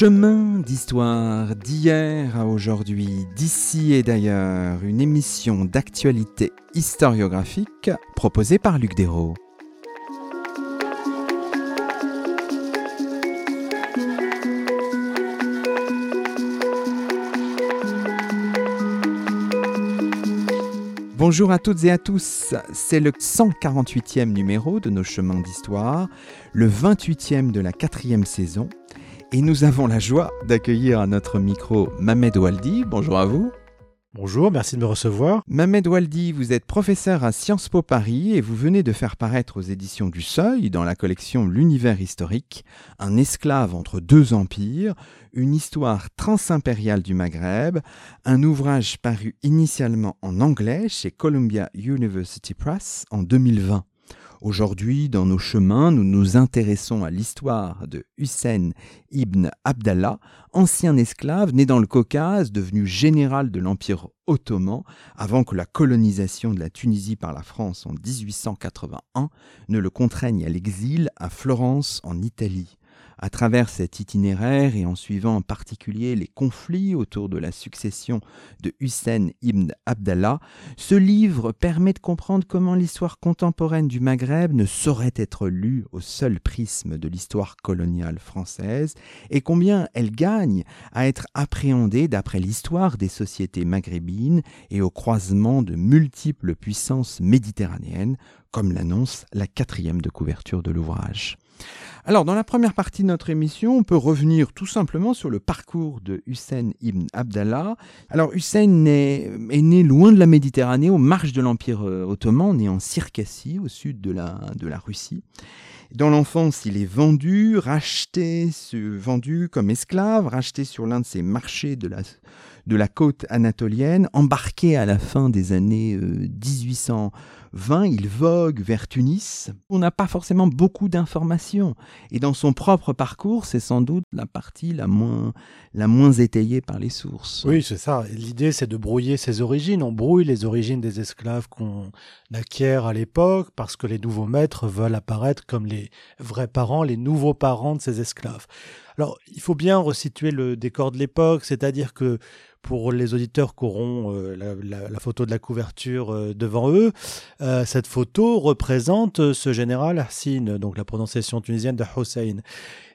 Chemin d'histoire d'hier à aujourd'hui, d'ici et d'ailleurs, une émission d'actualité historiographique proposée par Luc Dérault. Bonjour à toutes et à tous, c'est le 148e numéro de nos chemins d'histoire, le 28e de la quatrième saison, et nous avons la joie d'accueillir à notre micro Mamed Waldi. Bonjour à vous. Bonjour, merci de me recevoir. Mamed Waldi, vous êtes professeur à Sciences Po Paris et vous venez de faire paraître aux éditions du Seuil, dans la collection L'univers historique, un esclave entre deux empires, une histoire transimpériale du Maghreb, un ouvrage paru initialement en anglais chez Columbia University Press en 2020. Aujourd'hui, dans nos chemins, nous nous intéressons à l'histoire de Hussein ibn Abdallah, ancien esclave né dans le Caucase, devenu général de l'Empire ottoman avant que la colonisation de la Tunisie par la France en 1881 ne le contraigne à l'exil à Florence en Italie. À travers cet itinéraire et en suivant en particulier les conflits autour de la succession de Hussein ibn Abdallah, ce livre permet de comprendre comment l'histoire contemporaine du Maghreb ne saurait être lue au seul prisme de l'histoire coloniale française et combien elle gagne à être appréhendée d'après l'histoire des sociétés maghrébines et au croisement de multiples puissances méditerranéennes, comme l'annonce la quatrième de couverture de l'ouvrage. Alors, dans la première partie de notre émission, on peut revenir tout simplement sur le parcours de Hussein ibn Abdallah. Alors, Hussein est, né loin de la Méditerranée, aux marges de l'Empire euh, ottoman, né en Circassie, au sud de la, Russie. Dans l'enfance, il est vendu, racheté, vendu comme esclave, racheté sur l'un de ces marchés de la, de la côte anatolienne, embarqué à la fin des années 1820, euh, il vogue vers Tunis. On n'a pas forcément beaucoup d'informations. Et dans son propre parcours, c'est sans doute la partie la moins, la moins étayée par les sources. Oui, c'est ça. L'idée, c'est de brouiller ses origines. On brouille les origines des esclaves qu'on acquiert à l'époque parce que les nouveaux maîtres veulent apparaître comme les vrais parents, les nouveaux parents de ces esclaves. Alors, il faut bien resituer le décor de l'époque, c'est-à-dire que pour les auditeurs qui auront euh, la, photo de la couverture euh, devant eux, euh, cette photo représente ce général Hassin, donc la prononciation tunisienne de Hussein.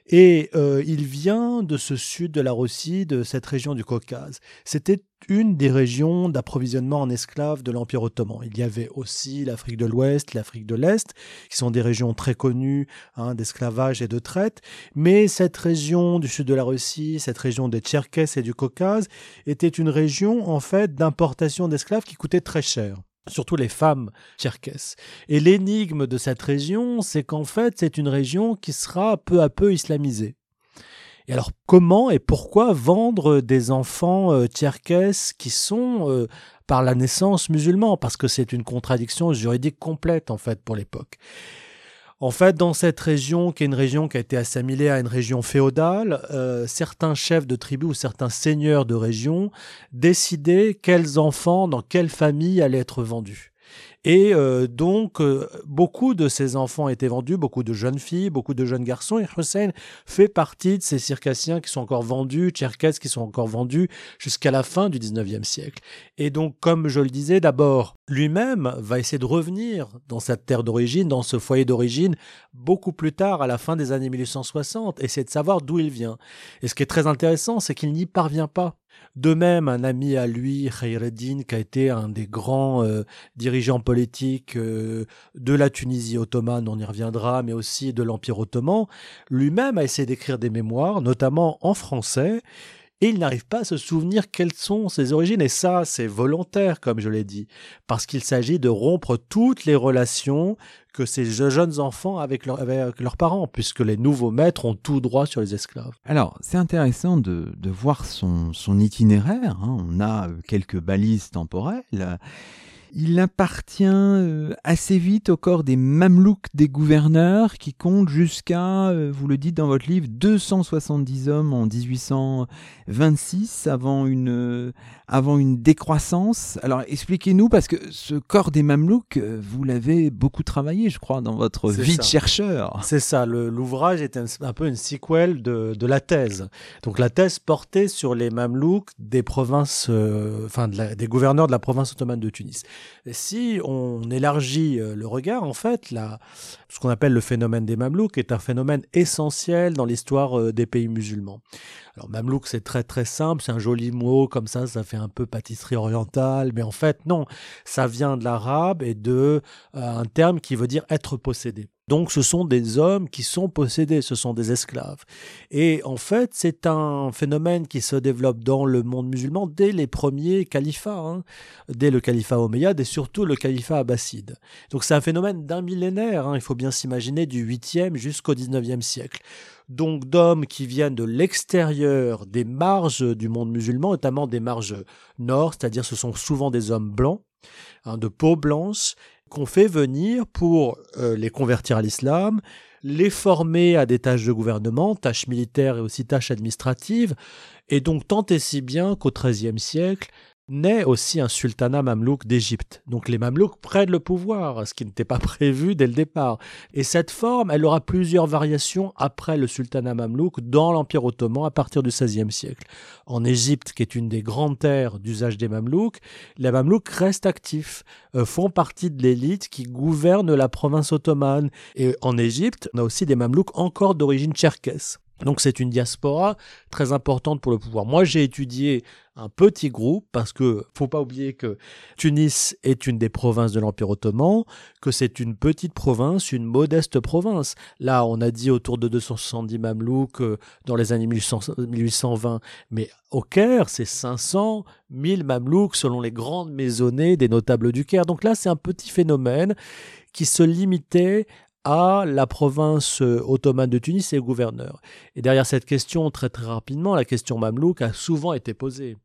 Et il vient de ce sud de la Russie, de cette région du Caucase. C'était une des régions d'approvisionnement en esclaves de l'Empire ottoman. Il y avait aussi l'Afrique de l'Ouest, l'Afrique de l'Est, qui sont des régions très connues hein, d'esclavage et de traite. Mais cette région du sud de la Russie, cette région des Tcherkesses et du Caucase, était une région en fait d'importation d'esclaves qui coûtait très cher surtout les femmes tcherkesses. Et l'énigme de cette région, c'est qu'en fait, c'est une région qui sera peu à peu islamisée. Et alors, comment et pourquoi vendre des enfants euh, qui sont euh, par la naissance musulmans? Parce que c'est une contradiction juridique complète, en fait, pour l'époque. En fait, dans cette région, qui est une région qui a été assimilée à une région féodale, euh, certains chefs de tribus ou certains seigneurs de région décidaient quels enfants, dans quelle famille allaient être vendus. Et euh, donc, euh, beaucoup de ces enfants étaient vendus, beaucoup de jeunes filles, beaucoup de jeunes garçons. Et Hussein fait partie de ces circassiens qui sont encore vendus, tcherkesses qui sont encore vendus jusqu'à la fin du 19e siècle. Et donc, comme je le disais, d'abord, lui-même va essayer de revenir dans cette terre d'origine, dans ce foyer d'origine, beaucoup plus tard, à la fin des années 1860, essayer de savoir d'où il vient. Et ce qui est très intéressant, c'est qu'il n'y parvient pas. De même, un ami à lui, Khaireddin, qui a été un des grands euh, dirigeants politiques euh, de la Tunisie ottomane, on y reviendra, mais aussi de l'Empire ottoman, lui-même a essayé d'écrire des mémoires, notamment en français, et il n'arrive pas à se souvenir quelles sont ses origines. Et ça, c'est volontaire, comme je l'ai dit, parce qu'il s'agit de rompre toutes les relations que ces jeunes enfants avec, avec, leurs parents, puisque les nouveaux maîtres ont tout droit sur les esclaves. Alors, c'est intéressant de, voir son, son itinéraire. Hein. On a quelques balises temporelles Il appartient euh, assez vite au corps des mamelouks des gouverneurs qui comptent jusqu'à, euh, vous le dites dans votre livre, 270 hommes en 1826 avant une, euh, avant une décroissance. Alors expliquez-nous, parce que ce corps des mamelouks, vous l'avez beaucoup travaillé, je crois, dans votre vie de chercheur. C'est ça, l'ouvrage est un, peu une sequel de, de, la thèse. Donc la thèse portait sur les mamelouks des provinces, enfin des gouverneurs de la province ottomane de Tunis si on élargit euh, le regard, en fait, ce qu'on appelle le phénomène des Mamelouks est un phénomène essentiel dans l'histoire euh, des pays musulmans. Alors Mamelouk, c'est très très simple, c'est un joli mot comme ça, ça fait un peu pâtisserie orientale, mais en fait non, ça vient de l'arabe et de euh, un terme qui veut dire être possédé. Donc ce sont des hommes qui sont possédés, ce sont des esclaves. Et en fait, c'est un phénomène qui se développe dans le monde musulman dès les premiers califats, hein, dès le califat omeyyade et surtout le califat abbasside. Donc c'est un phénomène d'un millénaire, hein, il faut bien s'imaginer du 8e jusqu'au 19e siècle. Donc d'hommes qui viennent de l'extérieur des marges du monde musulman, notamment des marges nord, c'est-à-dire ce sont souvent des hommes blancs, hein, de peau blanche, qu'on fait venir pour euh, les convertir à l'islam, les former à des tâches de gouvernement, tâches militaires et aussi tâches administratives, et donc tant et si bien qu'au XIIIe siècle, naît aussi un sultanat mamelouk d'Égypte. Donc les mamelouks prennent le pouvoir, ce qui n'était pas prévu dès le départ. Et cette forme, elle aura plusieurs variations après le sultanat mamelouk dans l'Empire ottoman à partir du XVIe siècle. En Égypte, qui est une des grandes terres d'usage des mamelouks, les mamelouks restent actifs, euh, font partie de l'élite qui gouverne la province ottomane. Et en Égypte, on a aussi des mamelouks encore d'origine tcherkesse. Donc c'est une diaspora très importante pour le pouvoir. Moi j'ai étudié un petit groupe parce que faut pas oublier que Tunis est une des provinces de l'Empire ottoman, que c'est une petite province, une modeste province. Là on a dit autour de 270 mamelouks euh, dans les années 1820, mais au Caire c'est 500, 1000 mamelouks selon les grandes maisonnées des notables du Caire. Donc là c'est un petit phénomène qui se limitait à la province euh, ottomane de Tunis et gouverneur. Et derrière cette question, très très rapidement, la question mamelouk a souvent été posée.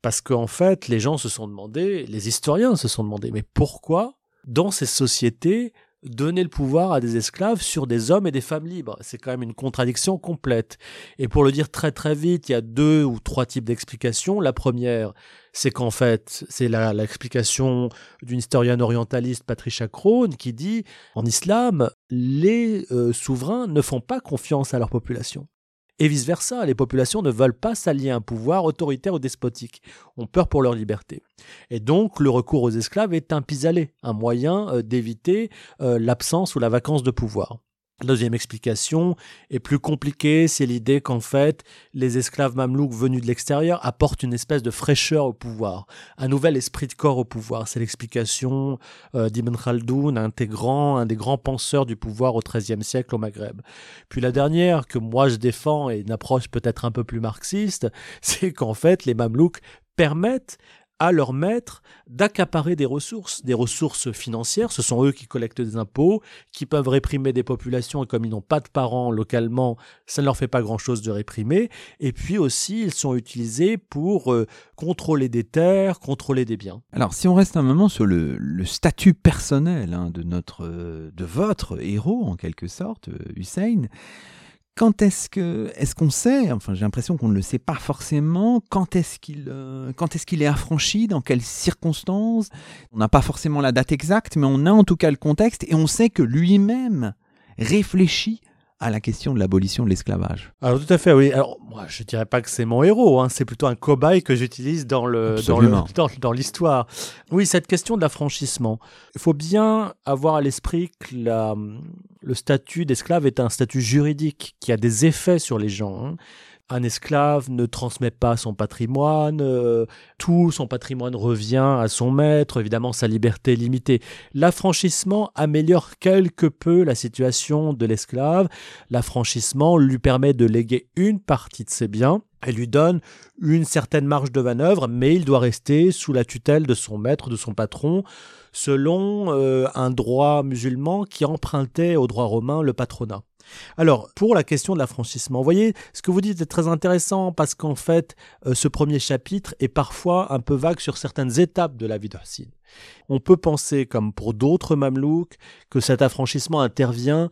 Parce qu'en fait, les gens se sont demandé, les historiens se sont demandé, mais pourquoi, dans ces sociétés, donner le pouvoir à des esclaves sur des hommes et des femmes libres. C'est quand même une contradiction complète. Et pour le dire très très vite, il y a deux ou trois types d'explications. La première, c'est qu'en fait, c'est l'explication d'une historienne orientaliste, Patricia Crone, qui dit, en islam, les euh, souverains ne font pas confiance à leur population. Et vice-versa, les populations ne veulent pas s'allier à un pouvoir autoritaire ou despotique, ont peur pour leur liberté. Et donc le recours aux esclaves est un pis-aller, un moyen euh, d'éviter euh, l'absence ou la vacance de pouvoir. La deuxième explication est plus compliquée, c'est l'idée qu'en fait, les esclaves mamelouks venus de l'extérieur apportent une espèce de fraîcheur au pouvoir, un nouvel esprit de corps au pouvoir. C'est l'explication euh, d'Ibn Khaldoun, intégrant un des grands penseurs du pouvoir au XIIIe siècle au Maghreb. Puis la dernière, que moi je défends, et une approche peut-être un peu plus marxiste, c'est qu'en fait, les mamelouks permettent à leur maître d'accaparer des ressources, des ressources financières. Ce sont eux qui collectent des impôts, qui peuvent réprimer des populations et comme ils n'ont pas de parents localement, ça ne leur fait pas grand-chose de réprimer. Et puis aussi, ils sont utilisés pour euh, contrôler des terres, contrôler des biens. Alors, si on reste un moment sur le, statut personnel hein, de notre, euh, de votre héros en quelque sorte, euh, Hussein. Quand est-ce que est-ce qu'on sait Enfin, j'ai l'impression qu'on ne le sait pas forcément. Quand est-ce qu'il euh, quand est-ce qu'il est affranchi Dans quelles circonstances? On n'a pas forcément la date exacte, mais on a en tout cas le contexte et on sait que lui-même réfléchit à la question de l'abolition de l'esclavage. Alors tout à fait, oui. Alors moi, je dirais pas que c'est mon héros, hein. c'est plutôt un cobaye que j'utilise dans le dans l'histoire. oui, cette question de l'affranchissement. Il faut bien avoir à l'esprit que la, le statut d'esclave est un statut juridique qui a des effets sur les gens. Hein un esclave ne transmet pas son patrimoine, euh, tout son patrimoine revient à son maître, évidemment sa liberté est limitée. L'affranchissement améliore quelque peu la situation de l'esclave. L'affranchissement lui permet de léguer une partie de ses biens et lui donne une certaine marge de manœuvre, mais il doit rester sous la tutelle de son maître, de son patron, selon euh, un droit musulman qui empruntait au droit romain le patronat. Alors, pour la question de l'affranchissement, vous voyez, ce que vous dites est très intéressant parce qu'en fait, euh, ce premier chapitre est parfois un peu vague sur certaines étapes de la vie de. On peut penser, comme pour d'autres mamelouks, que cet affranchissement intervient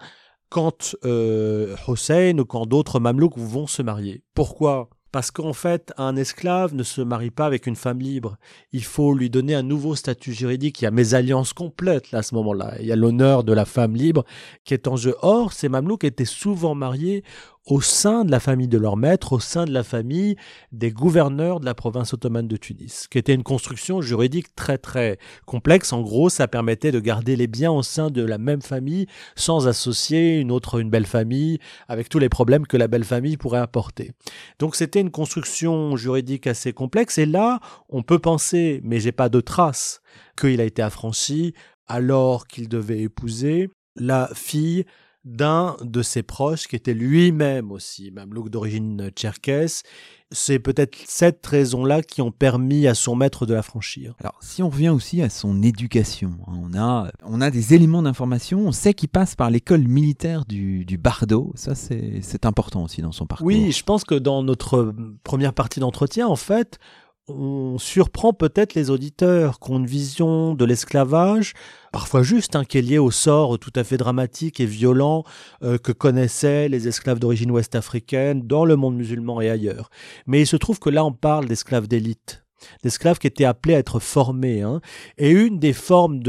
quand euh, Hussein ou quand d'autres mamelouks vont se marier. Pourquoi? Parce qu'en fait, un esclave ne se marie pas avec une femme libre. Il faut lui donner un nouveau statut juridique. Il y a mésalliance complète là, à ce moment-là. Il y a l'honneur de la femme libre qui est en jeu. Or, ces mamelouks étaient souvent mariés au sein de la famille de leur maître, au sein de la famille des gouverneurs de la province ottomane de Tunis, qui était une construction juridique très très complexe. En gros, ça permettait de garder les biens au sein de la même famille sans associer une autre, une belle famille, avec tous les problèmes que la belle famille pourrait apporter. Donc c'était une construction juridique assez complexe. Et là, on peut penser, mais j'ai pas de traces, qu'il a été affranchi alors qu'il devait épouser la fille d'un de ses proches qui était lui-même aussi mamelouk d'origine tcherkesse. C'est peut-être cette raison-là qui ont permis à son maître de l'affranchir. Alors, si on revient aussi à son éducation, hein, on, a, on a des éléments d'information. On sait qu'il passe par l'école militaire du, du Bardo. Ça, c'est important aussi dans son parcours. Oui, je pense que dans notre première partie d'entretien, en fait, on surprend peut-être les auditeurs qui ont une vision de l'esclavage, parfois juste, hein, qui est liée au sort tout à fait dramatique et violent euh, que connaissaient les esclaves d'origine ouest-africaine dans le monde musulman et ailleurs. Mais il se trouve que là, on parle d'esclaves d'élite d'esclaves qui étaient appelés à être formés. Hein. Et euh, une des formes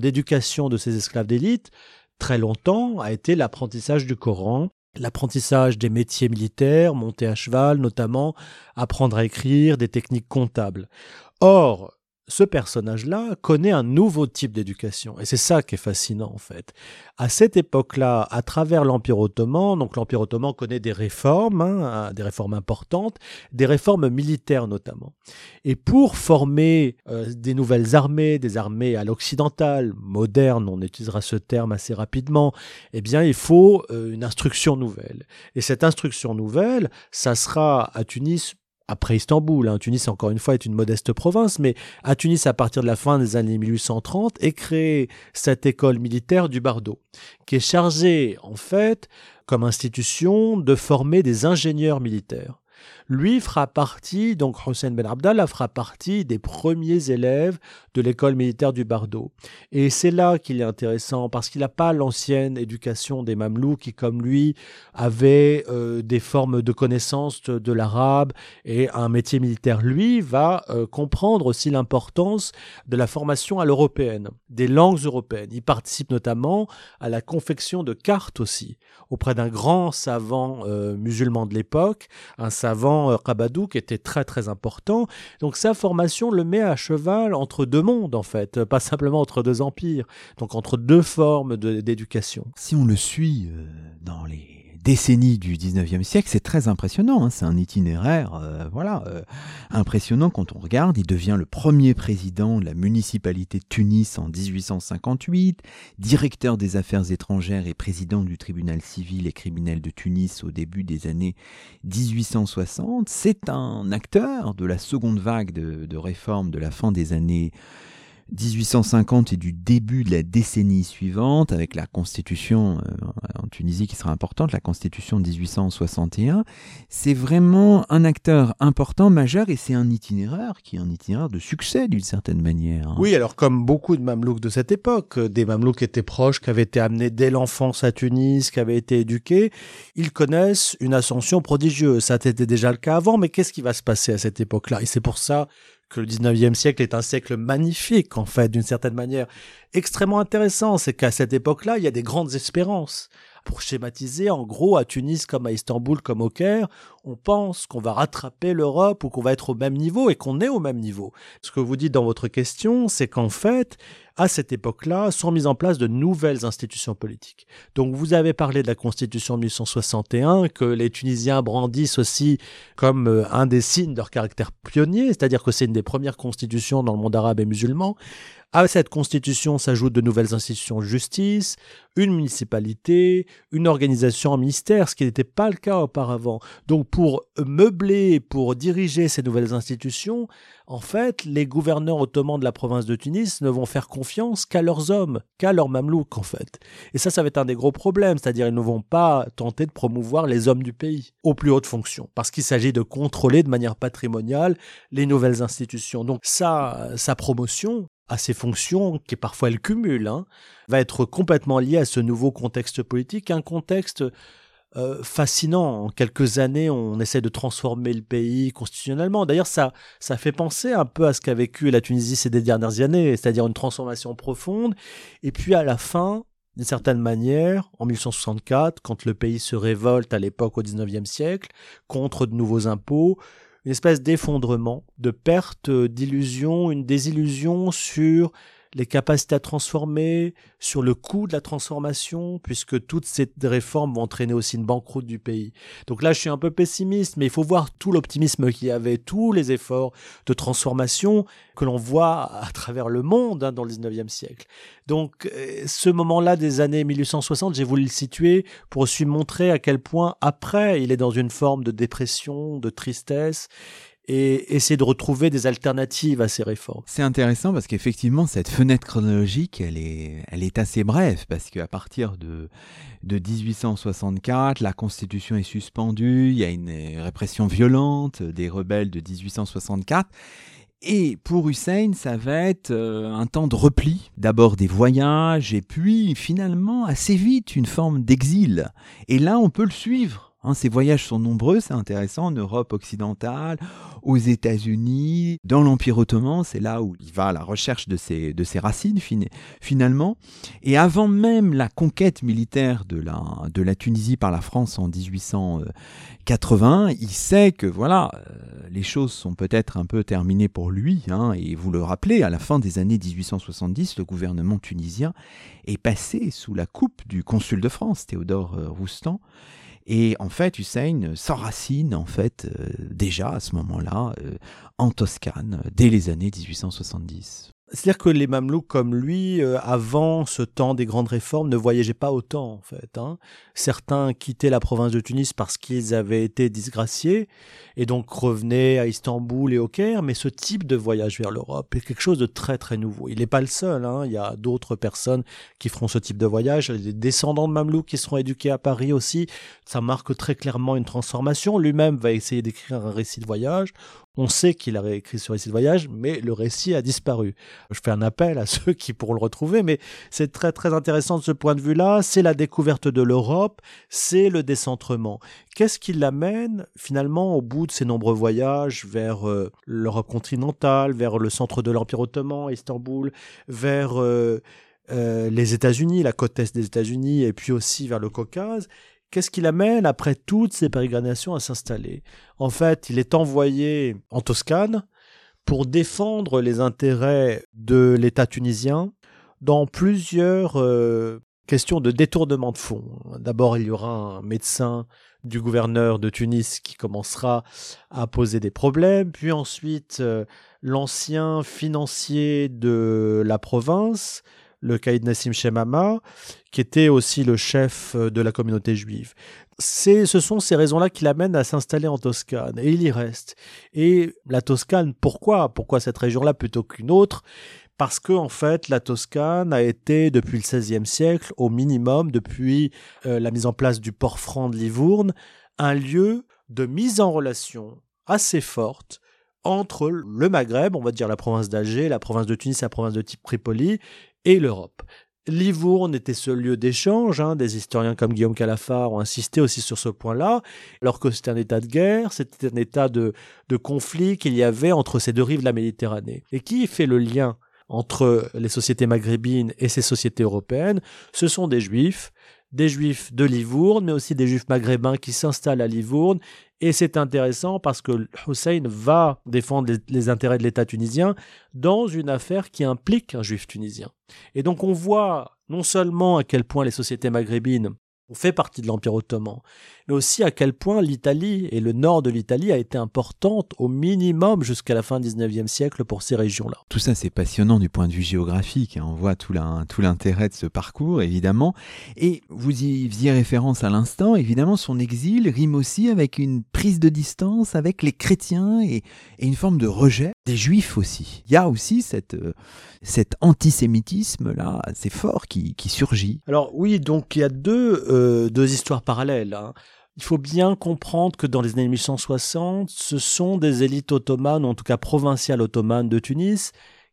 d'éducation de ces esclaves d'élite, très longtemps, a été l'apprentissage du Coran l'apprentissage des métiers militaires, monter à cheval notamment, apprendre à écrire, des techniques comptables. Or, ce personnage-là connaît un nouveau type d'éducation. Et c'est ça qui est fascinant, en fait. À cette époque-là, à travers l'Empire ottoman, donc l'Empire ottoman connaît des réformes, hein, des réformes importantes, des réformes militaires notamment. Et pour former euh, des nouvelles armées, des armées à l'occidental, modernes, on utilisera ce terme assez rapidement, eh bien, il faut euh, une instruction nouvelle. Et cette instruction nouvelle, ça sera à Tunis après Istanbul. Hein. Tunis, encore une fois, est une modeste province, mais à Tunis, à partir de la fin des années 1830, est créée cette école militaire du Bardo, qui est chargée, en fait, comme institution, de former des ingénieurs militaires lui fera partie, donc Hussein Ben Abdallah fera partie des premiers élèves de l'école militaire du Bardo. Et c'est là qu'il est intéressant, parce qu'il n'a pas l'ancienne éducation des Mamelouks qui, comme lui, avaient euh, des formes de connaissance de, l'arabe et un métier militaire. Lui va euh, comprendre aussi l'importance de la formation à l'européenne, des langues européennes. Il participe notamment à la confection de cartes aussi, auprès d'un grand savant euh, musulman de l'époque, un savant Rabadou qui était très très important. Donc sa formation le met à cheval entre deux mondes en fait, pas simplement entre deux empires, donc entre deux formes d'éducation. Si on le suit euh, dans les décennies du 19e siècle, c'est très impressionnant. Hein. C'est un itinéraire euh, voilà, euh, impressionnant quand on regarde. Il devient le premier président de la municipalité de Tunis en 1858, directeur des affaires étrangères et président du tribunal civil et criminel de Tunis au début des années 1860. C'est un acteur de la seconde vague de, de réformes de la fin des années 1850 et du début de la décennie suivante, avec la constitution euh, en Tunisie qui sera importante, la constitution de 1861, c'est vraiment un acteur important, majeur, et c'est un itinéraire qui est un itinéraire de succès d'une certaine manière. Hein. Oui, alors comme beaucoup de mamelouks de cette époque, euh, des mamelouks étaient proches, qui avaient été amenés dès l'enfance à Tunis, qui avaient été éduqués, ils connaissent une ascension prodigieuse. Ça était déjà le cas avant, mais qu'est-ce qui va se passer à cette époque-là? Et c'est pour ça que le 19e siècle est un siècle magnifique, en fait, d'une certaine manière. Extrêmement intéressant, c'est qu'à cette époque-là, il y a des grandes espérances. Pour schématiser, en gros, à Tunis comme à Istanbul comme au Caire, on pense qu'on va rattraper l'Europe ou qu'on va être au même niveau et qu'on est au même niveau. Ce que vous dites dans votre question, c'est qu'en fait, à cette époque-là, sont mises en place de nouvelles institutions politiques. Donc vous avez parlé de la Constitution de 1861, que les Tunisiens brandissent aussi comme euh, un des signes de leur caractère pionnier, c'est-à-dire que c'est une des premières constitutions dans le monde arabe et musulman. À cette constitution s'ajoutent de nouvelles institutions de justice, une municipalité, une organisation en ministère, ce qui n'était pas le cas auparavant. Donc pour meubler, pour diriger ces nouvelles institutions, en fait, les gouverneurs ottomans de la province de Tunis ne vont faire confiance qu'à leurs hommes, qu'à leurs mamelouks en fait. Et ça, ça va être un des gros problèmes, c'est-à-dire ils ne vont pas tenter de promouvoir les hommes du pays aux plus hautes fonctions, parce qu'il s'agit de contrôler de manière patrimoniale les nouvelles institutions. Donc ça, sa promotion, à ses fonctions, qui parfois elle cumule, hein, va être complètement liée à ce nouveau contexte politique, un contexte euh, fascinant. En quelques années, on essaie de transformer le pays constitutionnellement. D'ailleurs, ça, ça fait penser un peu à ce qu'a vécu la Tunisie ces dernières années, c'est-à-dire une transformation profonde. Et puis à la fin, d'une certaine manière, en 1864, quand le pays se révolte à l'époque au XIXe siècle contre de nouveaux impôts, une espèce d'effondrement, de perte d'illusion, une désillusion sur les capacités à transformer, sur le coût de la transformation, puisque toutes ces réformes vont entraîner aussi une banqueroute du pays. Donc là, je suis un peu pessimiste, mais il faut voir tout l'optimisme qu'il y avait, tous les efforts de transformation que l'on voit à travers le monde hein, dans le 19e siècle. Donc euh, ce moment-là des années 1860, j'ai voulu le situer pour aussi montrer à quel point après, il est dans une forme de dépression, de tristesse, et essayer de retrouver des alternatives à ces réformes. C'est intéressant parce qu'effectivement, cette fenêtre chronologique, elle est, assez brève parce qu'à partir de, de 1864, la Constitution est suspendue, il y a une répression violente des rebelles de 1864. Et pour Hussein, ça va être euh, un temps de repli, d'abord des voyages, et puis finalement assez vite une forme d'exil. Et là, on peut le suivre Hein, ces voyages sont nombreux, c'est intéressant, en Europe occidentale, aux États-Unis, dans l'Empire ottoman, c'est là où il va à la recherche de ses, racines finalement. Et avant même la conquête militaire de la, de la Tunisie par la France en 1880, il sait que voilà, euh, les choses sont peut-être un peu terminées pour lui. Hein, et vous le rappelez, à la fin des années 1870, le gouvernement tunisien est passé sous la coupe du consul de France, Théodore euh, Roustan. Et en fait, Hussein s'enracine en fait euh, déjà à ce moment-là euh, en Toscane dès les années 1870. C'est-à-dire que les Mamelouks comme lui, euh, avant ce temps des grandes réformes, ne voyageaient pas autant en fait. Hein. Certains quittaient la province de Tunis parce qu'ils avaient été disgraciés et donc revenaient à Istanbul et au Caire, mais ce type de voyage vers l'Europe est quelque chose de très très nouveau. Il n'est pas le seul, hein. il y a d'autres personnes qui feront ce type de voyage, les descendants de Mamelouks qui seront éduqués à Paris aussi, ça marque très clairement une transformation. Lui-même va essayer d'écrire un récit de voyage on sait qu'il a réécrit ce récit de voyage, mais le récit a disparu. Je fais un appel à ceux qui pourront le retrouver, mais c'est très très intéressant de ce point de vue-là. C'est la découverte de l'Europe, c'est le décentrement. Qu'est-ce qui l'amène finalement au bout de ces nombreux voyages vers euh, l'Europe continentale, vers le centre de l'Empire ottoman, Istanbul, vers euh, euh, les États-Unis, la côte est des États-Unis, et puis aussi vers le Caucase? Qu'est-ce qui l'amène, après toutes ces pérégrinations, à s'installer? En fait, il est envoyé en Toscane pour défendre les intérêts de l'État tunisien dans plusieurs euh, questions de détournement de fonds. D'abord, il y aura un médecin du gouverneur de Tunis qui commencera à poser des problèmes, puis ensuite euh, l'ancien financier de la province le caïd Nassim Shemama, qui était aussi le chef euh, de la communauté juive. ce sont ces raisons-là qui l'amènent à s'installer en Toscane, et il y reste. Et la Toscane, pourquoi? Pourquoi cette région-là plutôt qu'une autre? Parce que en fait la Toscane a été depuis le XVIe siècle au minimum depuis euh, la mise en place du port franc de Livourne un lieu de mise en relation assez forte entre le Maghreb, on va dire la province d'Alger, la province de Tunis, la province de Tripoli, et l'Europe. Livourne était ce lieu d'échange, hein, des historiens comme Guillaume Calafar ont insisté aussi sur ce point-là, alors que c'était un état de guerre, c'était un état de conflit qu'il y avait entre ces deux rives de la Méditerranée. Et qui fait le lien entre les sociétés maghrébines et ces sociétés européennes? Ce sont des juifs, des juifs de Livourne, mais aussi des juifs maghrébins qui s'installent à Livourne et c'est intéressant parce que Hussein va défendre les, intérêts de l'État tunisien dans une affaire qui implique un juif tunisien. Et donc on voit non seulement à quel point les sociétés maghrébines ont fait partie de l'Empire ottoman, mais aussi à quel point l'Italie et le nord de l'Italie a été importante au minimum jusqu'à la fin du 19e siècle pour ces régions-là. Tout ça, c'est passionnant du point de vue géographique. Hein. On voit tout l'intérêt de ce parcours, évidemment. Et vous y faisiez référence à l'instant, évidemment, son exil rime aussi avec une prise de distance avec les chrétiens et, une forme de rejet des juifs aussi. Il y a aussi cette, euh, cet antisémitisme-là assez fort qui, surgit. Alors oui, donc il y a deux, euh, deux histoires parallèles. Hein. Il faut bien comprendre que dans les années 1860, ce sont des élites ottomanes, en tout cas provinciales ottomanes de Tunis,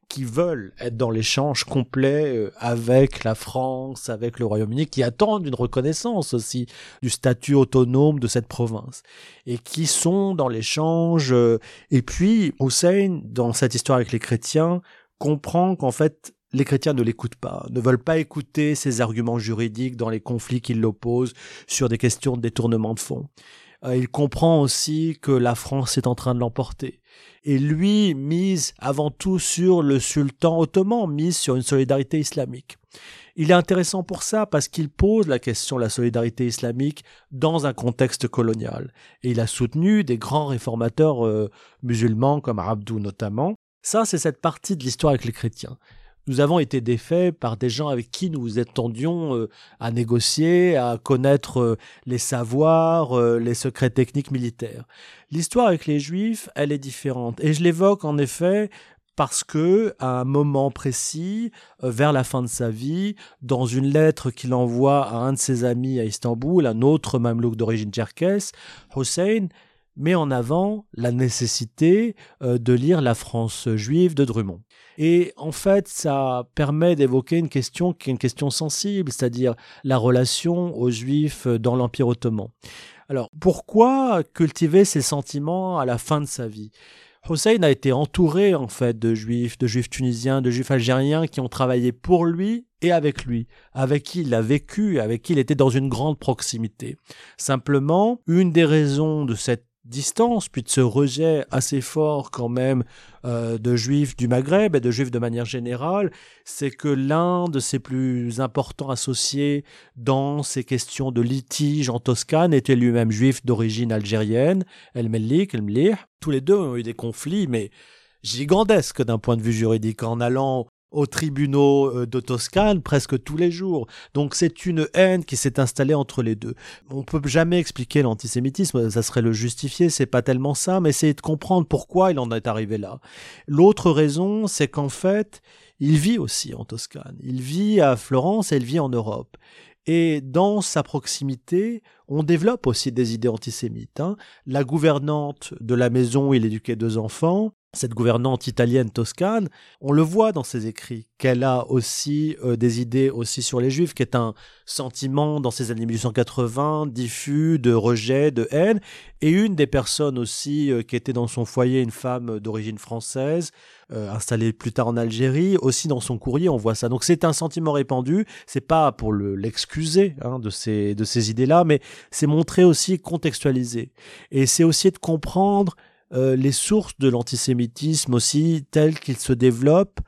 qui veulent être dans l'échange complet euh, avec la France, avec le Royaume-Uni, qui attendent une reconnaissance aussi du statut autonome de cette province, et qui sont dans l'échange. Euh, et puis, Hussein, dans cette histoire avec les chrétiens, comprend qu'en fait, les chrétiens ne l'écoutent pas, ne veulent pas écouter ses arguments juridiques dans les conflits qui l'opposent sur des questions de détournement de fonds. Euh, il comprend aussi que la France est en train de l'emporter. Et lui mise avant tout sur le sultan ottoman, mise sur une solidarité islamique. Il est intéressant pour ça parce qu'il pose la question de la solidarité islamique dans un contexte colonial. Et il a soutenu des grands réformateurs euh, musulmans comme Abdou notamment. Ça, c'est cette partie de l'histoire avec les chrétiens nous avons été défaits par des gens avec qui nous étendions euh, à négocier, à connaître euh, les savoirs, euh, les secrets techniques militaires. L'histoire avec les Juifs, elle est différente. Et je l'évoque en effet parce que, à un moment précis, vers la fin de sa vie, dans une lettre qu'il envoie à un de ses amis à Istanbul, un autre mamelouk d'origine tcherkesse, Hussein met en avant la nécessité de lire La France juive de Drummond. Et en fait, ça permet d'évoquer une question qui est une question sensible, c'est-à-dire la relation aux Juifs dans l'Empire ottoman. Alors, pourquoi cultiver ces sentiments à la fin de sa vie? Hussein a été entouré en fait de juifs, de juifs tunisiens, de juifs algériens qui ont travaillé pour lui et avec lui, avec qui il a vécu, avec qui il était dans une grande proximité. Simplement, une des raisons de cette distance, puis de ce rejet assez fort quand même euh, de juifs du Maghreb et de juifs de manière générale, c'est que l'un de ses plus importants associés dans ces questions de litige en Toscane était lui-même juif d'origine algérienne, El Mellik, El Mlih. Tous les deux ont eu des conflits, mais gigantesques d'un point de vue juridique, en allant aux tribunaux euh, de Toscane presque tous les jours. Donc c'est une haine qui s'est installée entre les deux. On peut jamais expliquer l'antisémitisme, ça serait le justifier, c'est pas tellement ça, mais c'est de comprendre pourquoi il en est arrivé là. L'autre raison, c'est qu'en fait, il vit aussi en Toscane. Il vit à Florence et il vit en Europe. Et dans sa proximité, on développe aussi des idées antisémites. Hein. La gouvernante de la maison où il éduquait deux enfants, cette gouvernante italienne toscane, on le voit dans ses écrits, qu'elle a aussi euh, des idées aussi sur les juifs, qui est un sentiment dans ces années 1880 diffus de rejet, de haine, et une des personnes aussi euh, qui était dans son foyer, une femme d'origine française, euh, installée plus tard en Algérie, aussi dans son courrier, on voit ça. Donc c'est un sentiment répandu, c'est pas pour l'excuser hein, de ces, de ces idées-là, mais c'est montrer aussi, contextualiser. Et c'est aussi de comprendre euh, les sources de l'antisémitisme aussi telles qu'il se développe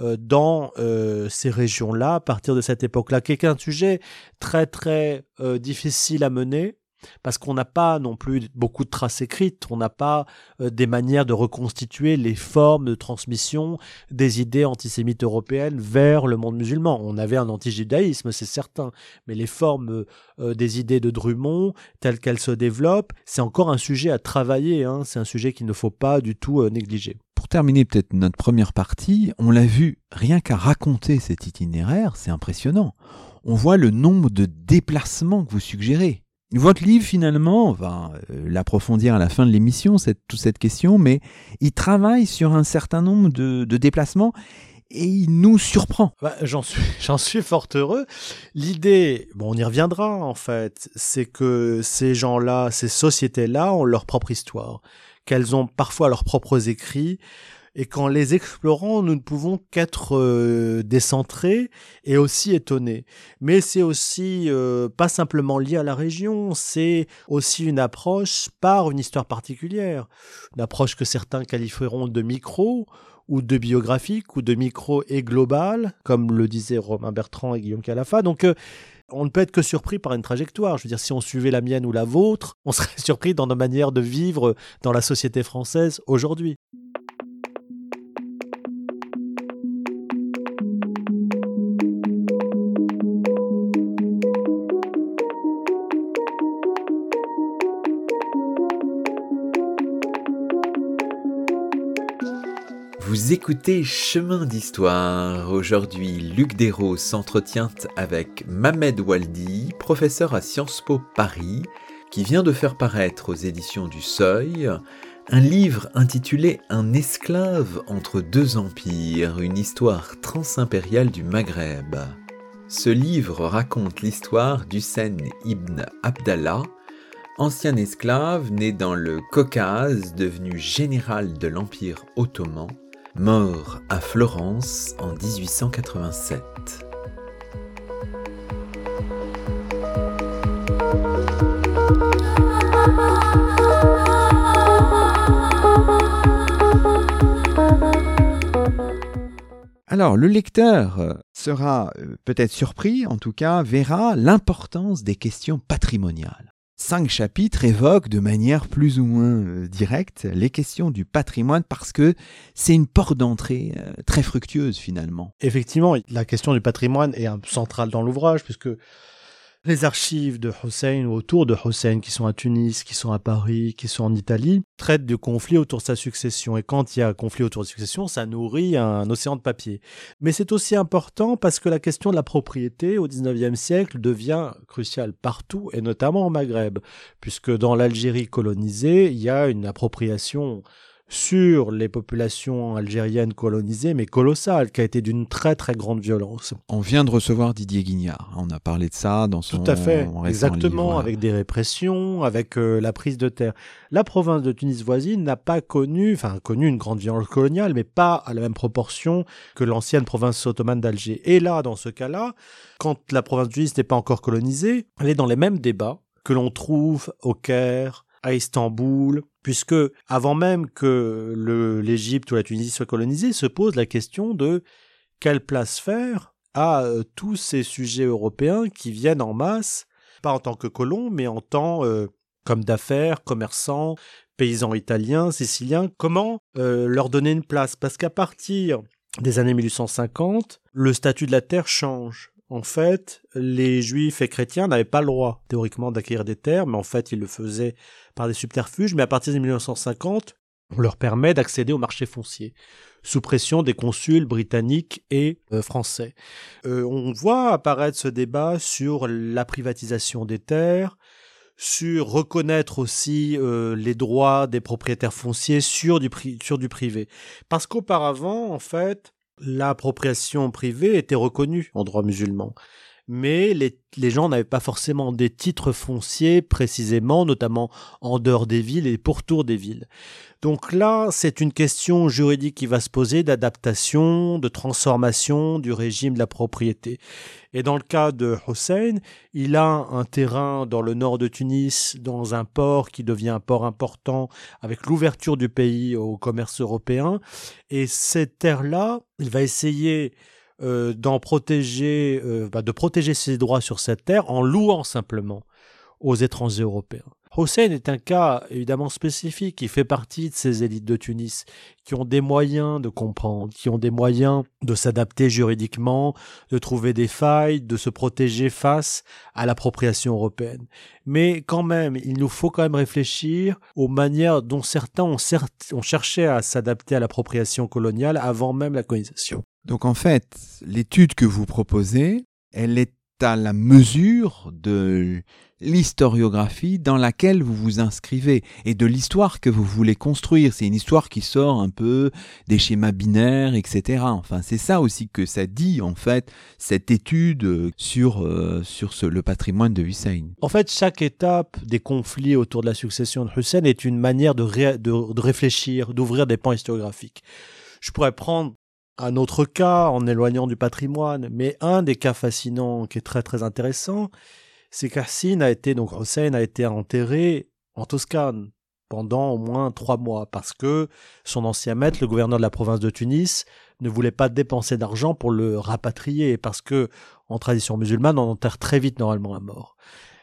euh, dans euh, ces régions-là à partir de cette époque-là, qui est un sujet très très difficile à mener parce qu'on n'a pas non plus beaucoup de traces écrites, on n'a pas euh, des manières de reconstituer les formes de transmission des idées antisémites européennes vers le monde musulman. On avait un antijudaïsme, c'est certain, mais les formes euh, des idées de Drummond, telles qu'elles se développent, c'est encore un sujet à travailler, hein. c'est un sujet qu'il ne faut pas du tout euh, négliger. Pour terminer peut-être notre première partie, on l'a vu, rien qu'à raconter cet itinéraire, c'est impressionnant. On voit le nombre de déplacements que vous suggérez votre livre, finalement, on va euh, l'approfondir à la fin de l'émission, toute cette question, mais il travaille sur un certain nombre de, déplacements et il nous surprend. Bah, j'en suis, j'en suis fort heureux. L'idée, bon, on y reviendra en fait, c'est que ces gens-là, ces sociétés-là ont leur propre histoire, qu'elles ont parfois leurs propres écrits, et qu'en les explorant, nous ne pouvons qu'être euh, décentrés et aussi étonnés. Mais c'est aussi euh, pas simplement lié à la région, c'est aussi une approche par une histoire particulière, une approche que certains qualifieront de micro ou de biographique ou de micro et global, comme le disaient Romain Bertrand et Guillaume Calafa. Donc euh, on ne peut être que surpris par une trajectoire. Je veux dire, si on suivait la mienne ou la vôtre, on serait surpris dans nos manières de vivre dans la société française aujourd'hui. Vous écoutez Chemin d'Histoire. Aujourd'hui, Luc Dérault s'entretient avec Mamed Waldi, professeur à Sciences Po Paris, qui vient de faire paraître aux éditions du Seuil un livre intitulé Un esclave entre deux empires, une histoire transimpériale du Maghreb. Ce livre raconte l'histoire d'Hussein ibn Abdallah, ancien esclave né dans le Caucase, devenu général de l'Empire ottoman mort à Florence en 1887. Alors, le lecteur sera euh, peut-être surpris, en tout cas, verra l'importance des questions patrimoniales cinq chapitres évoquent de manière plus ou moins euh, directe les questions du patrimoine parce que c'est une porte d'entrée euh, très fructueuse finalement. Effectivement, la question du patrimoine est centrale dans l'ouvrage puisque les archives de Hussein ou autour de Hussein, qui sont à Tunis, qui sont à Paris, qui sont en Italie, traitent du conflit autour de sa succession. Et quand il y a un conflit autour de sa succession, ça nourrit un océan de papier. Mais c'est aussi important parce que la question de la propriété au XIXe siècle devient cruciale partout, et notamment au Maghreb, puisque dans l'Algérie colonisée, il y a une appropriation sur les populations algériennes colonisées, mais colossale, qui a été d'une très très grande violence. On vient de recevoir Didier Guignard. On a parlé de ça dans son Tout à fait, exactement, avec des répressions, avec euh, la prise de terre. La province de Tunis voisine n'a pas connu, enfin connu une grande violence coloniale, mais pas à la même proportion que l'ancienne province ottomane d'Alger. Et là, dans ce cas-là, quand la province de Tunis n'est pas encore colonisée, elle est dans les mêmes débats que l'on trouve au Caire, à Istanbul, puisque avant même que l'Égypte ou la Tunisie soient colonisées, se pose la question de quelle place faire à euh, tous ces sujets européens qui viennent en masse, pas en tant que colons, mais en tant euh, comme d'affaires, commerçants, paysans italiens, siciliens. Comment euh, leur donner une place? Parce qu'à partir des années 1850, le statut de la terre change. En fait, les juifs et chrétiens n'avaient pas le droit, théoriquement, d'acquérir des terres, mais en fait, ils le faisaient par des subterfuges, mais à partir de 1950, on leur permet d'accéder au marché foncier, sous pression des consuls britanniques et euh, français. Euh, on voit apparaître ce débat sur la privatisation des terres, sur reconnaître aussi euh, les droits des propriétaires fonciers sur du, sur du privé. Parce qu'auparavant, en fait, l'appropriation privée était reconnue en droit musulman mais les, gens n'avaient pas forcément des titres fonciers précisément, notamment en dehors des villes et pourtour des villes. Donc là, c'est une question juridique qui va se poser d'adaptation, de transformation du régime de la propriété. Et dans le cas de Hussein, il a un terrain dans le nord de Tunis, dans un port qui devient un port important avec l'ouverture du pays au commerce européen. Et cette terre-là, il va essayer euh, d'en protéger, euh, bah, de protéger ses droits sur cette terre en louant simplement aux étrangers européens. Hossein est un cas évidemment spécifique. Il fait partie de ces élites de Tunis qui ont des moyens de comprendre, qui ont des moyens de s'adapter juridiquement, de trouver des failles, de se protéger face à l'appropriation européenne. Mais quand même, il nous faut quand même réfléchir aux manières dont certains ont, ont cherché à s'adapter à l'appropriation coloniale avant même la colonisation. Donc en fait, l'étude que vous proposez, elle est à la mesure de l'historiographie dans laquelle vous vous inscrivez et de l'histoire que vous voulez construire. C'est une histoire qui sort un peu des schémas binaires, etc. Enfin, c'est ça aussi que ça dit, en fait, cette étude sur, euh, sur le patrimoine de Hussein. En fait, chaque étape des conflits autour de la succession de Hussein est une manière de, de réfléchir, d'ouvrir des pans historiographiques. Je pourrais prendre un autre cas en éloignant du patrimoine, mais un des cas fascinants qui est très très intéressant, c'est qu'Hassin a été, donc Hussein a été enterré en Toscane, pendant au moins trois mois parce que son ancien maître, le gouverneur de la province de Tunis, ne voulait pas dépenser d'argent pour le rapatrier parce que en tradition musulmane, on enterre très vite normalement un mort.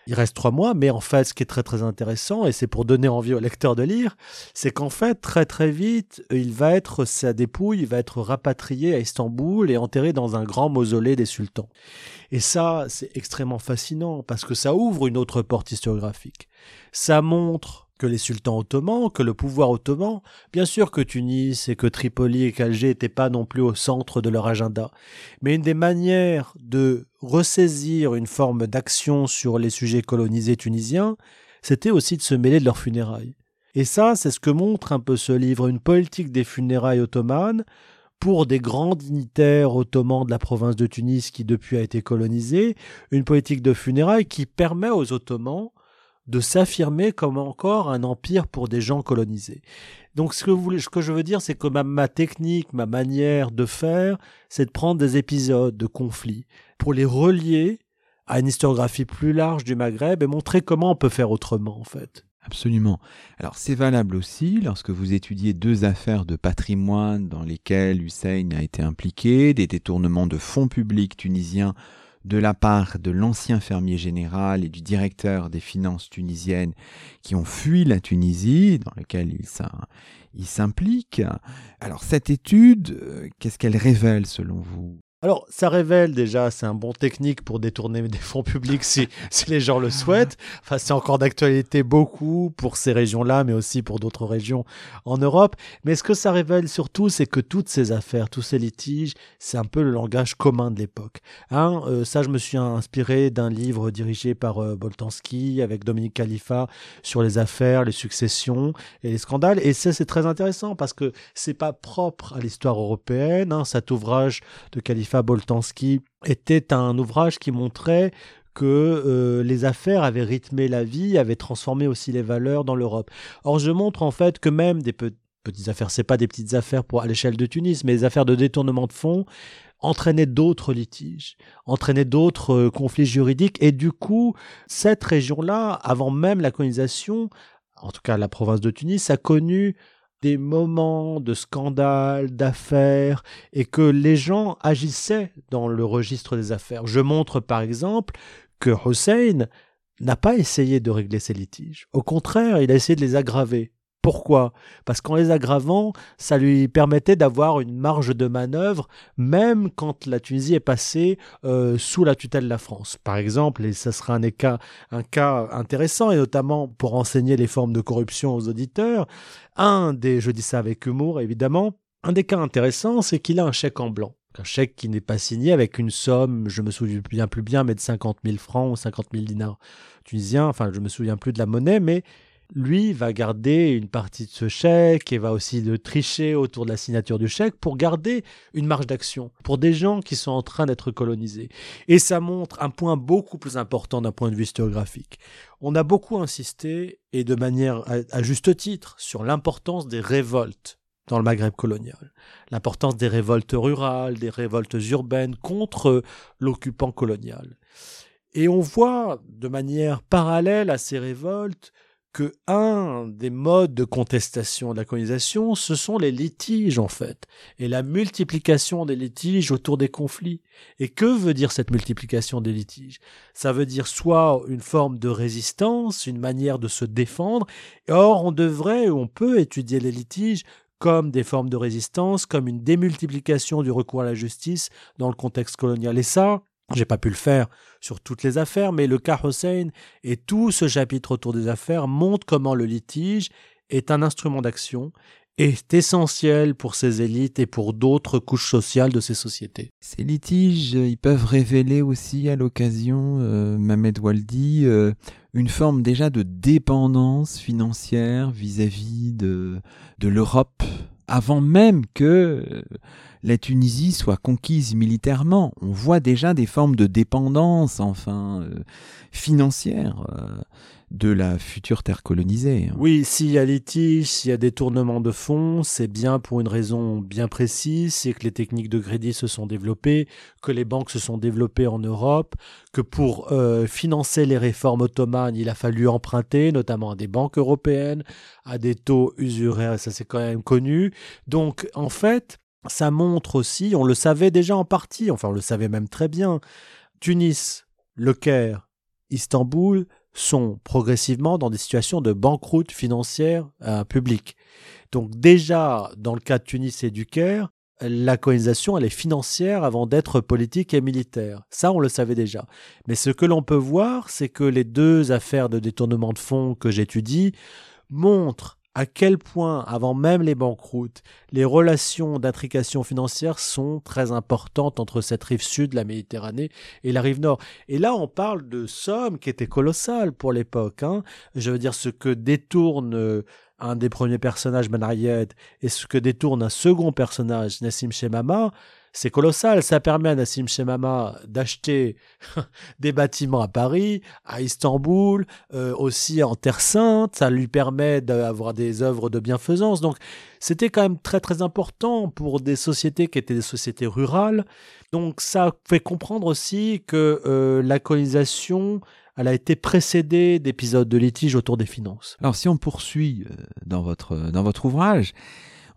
Il reste trois mois, mais en fait, ce qui est très très intéressant, et c'est pour donner envie au lecteur de lire, c'est qu'en fait, très très vite, il va être, sa dépouille, il va être rapatrié à Istanbul et enterré dans un grand mausolée des sultans. Et ça, c'est extrêmement fascinant parce que ça ouvre une autre porte historiographique. Ça montre que les sultans ottomans, que le pouvoir ottoman, bien sûr que Tunis et que Tripoli et qu'Alger n'étaient pas non plus au centre de leur agenda, mais une des manières de ressaisir une forme d'action sur les sujets colonisés tunisiens, c'était aussi de se mêler de leurs funérailles. Et ça, c'est ce que montre un peu ce livre, une politique des funérailles ottomanes, pour des grands dignitaires ottomans de la province de Tunis qui depuis a été colonisée, une politique de funérailles qui permet aux Ottomans de s'affirmer comme encore un empire pour des gens colonisés. Donc ce que, je veux dire, c'est que ma, technique, ma manière de faire, c'est de prendre des épisodes de conflits pour les relier à une historiographie plus large du Maghreb et montrer comment on peut faire autrement en fait. Absolument. Alors c'est valable aussi lorsque vous étudiez deux affaires de patrimoine dans lesquelles Hussein a été impliqué, des détournements de fonds publics tunisiens de la part de l'ancien fermier général et du directeur des finances tunisiennes qui ont fui la Tunisie, dans lequel il s'implique. Alors cette étude, euh, qu'est-ce qu'elle révèle selon vous? Alors, ça révèle déjà, c'est un bon technique pour détourner des fonds publics si, si les gens le souhaitent. Enfin, c'est encore d'actualité beaucoup pour ces régions-là, mais aussi pour d'autres régions en Europe. Mais ce que ça révèle surtout, c'est que toutes ces affaires, tous ces litiges, c'est un peu le langage commun de l'époque. Hein, euh, ça, je me suis inspiré d'un livre dirigé par euh, Boltanski avec Dominique Khalifa sur les affaires, les successions et les scandales. Et ça, c'est très intéressant parce que c'est pas propre à l'histoire européenne. Hein, cet ouvrage de Khalifa Boltanski était un ouvrage qui montrait que euh, les affaires avaient rythmé la vie, avaient transformé aussi les valeurs dans l'Europe. Or, je montre en fait que même des petites affaires, c'est pas des petites affaires pour à l'échelle de Tunis, mais les affaires de détournement de fonds entraînaient d'autres litiges, entraînaient d'autres euh, conflits juridiques, et du coup, cette région-là, avant même la colonisation, en tout cas la province de Tunis, a connu des moments de scandale, d'affaires, et que les gens agissaient dans le registre des affaires. Je montre par exemple que Hussein n'a pas essayé de régler ses litiges. Au contraire, il a essayé de les aggraver. Pourquoi? Parce qu'en les aggravant, ça lui permettait d'avoir une marge de manœuvre, même quand la Tunisie est passée euh, sous la tutelle de la France. Par exemple, et ça sera un cas, intéressant, et notamment pour enseigner les formes de corruption aux auditeurs, un des, je dis ça avec humour évidemment, un des cas intéressants, c'est qu'il a un chèque en blanc un chèque qui n'est pas signé avec une somme, je me souviens plus bien, mais de 50 000 francs ou 50 000 dinars tunisiens, enfin je me souviens plus de la monnaie, mais lui va garder une partie de ce chèque et va aussi tricher autour de la signature du chèque pour garder une marge d'action pour des gens qui sont en train d'être colonisés. Et ça montre un point beaucoup plus important d'un point de vue historiographique. On a beaucoup insisté, et de manière à, juste titre, sur l'importance des révoltes dans le Maghreb colonial, l'importance des révoltes rurales, des révoltes urbaines contre l'occupant colonial. Et on voit de manière parallèle à ces révoltes que un des modes de contestation de la colonisation, ce sont les litiges en fait, et la multiplication des litiges autour des conflits. Et que veut dire cette multiplication des litiges? Ça veut dire soit une forme de résistance, une manière de se défendre, or on devrait, on peut étudier les litiges comme des formes de résistance, comme une démultiplication du recours à la justice dans le contexte colonial. Et ça, j'ai pas pu le faire sur toutes les affaires, mais le cas Hussein et tout ce chapitre autour des affaires montrent comment le litige est un instrument d'action est essentiel pour ces élites et pour d'autres couches sociales de ces sociétés. Ces litiges, ils peuvent révéler aussi à l'occasion, euh, Mohamed Waldi, euh, une forme déjà de dépendance financière vis-à-vis de l'Europe, avant même que la Tunisie soit conquise militairement. On voit déjà des formes de dépendance, enfin, euh, financière. De la future terre colonisée. Oui, s'il y a litige, s'il y a des tournements de fonds, c'est bien pour une raison bien précise, c'est que les techniques de crédit se sont développées, que les banques se sont développées en Europe, que pour euh, financer les réformes ottomanes, il a fallu emprunter, notamment à des banques européennes, à des taux usuraires, ça c'est quand même connu. Donc en fait, ça montre aussi, on le savait déjà en partie, enfin on le savait même très bien, Tunis, Le Caire, Istanbul sont progressivement dans des situations de banqueroute financière euh, publique. Donc déjà, dans le cas de Tunis et du Caire, la colonisation, elle est financière avant d'être politique et militaire. Ça, on le savait déjà. Mais ce que l'on peut voir, c'est que les deux affaires de détournement de fonds que j'étudie montrent à quel point, avant même les banqueroutes, les relations d'intrication financière sont très importantes entre cette rive sud la Méditerranée et la rive nord. Et là, on parle de sommes qui étaient colossales pour l'époque. Hein. Je veux dire, ce que détourne euh, un des premiers personnages, Manariet, et ce que détourne un second personnage, Nassim Shemama, c'est colossal. Ça permet à Nassim Shemama d'acheter des bâtiments à Paris, à Istanbul, euh, aussi en Terre Sainte. Ça lui permet d'avoir des œuvres de bienfaisance. Donc, c'était quand même très très important pour des sociétés qui étaient des sociétés rurales. Donc, ça fait comprendre aussi que euh, la colonisation elle a été précédée d'épisodes de litige autour des finances. Alors si on poursuit euh, dans votre, dans votre ouvrage,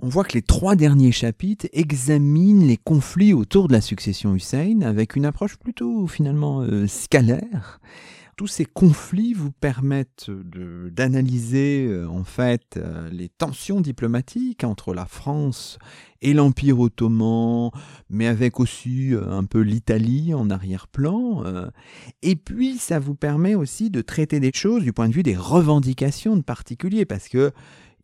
on voit que les trois derniers chapitres examinent les conflits autour de la succession Hussein avec une approche plutôt finalement euh, scalaire. Tous ces conflits vous permettent d'analyser euh, en fait euh, les tensions diplomatiques entre la France et l'Empire ottoman, mais avec aussi un peu l'Italie en arrière-plan. et puis ça vous permet aussi de traiter des choses du point de vue des revendications de particuliers, parce que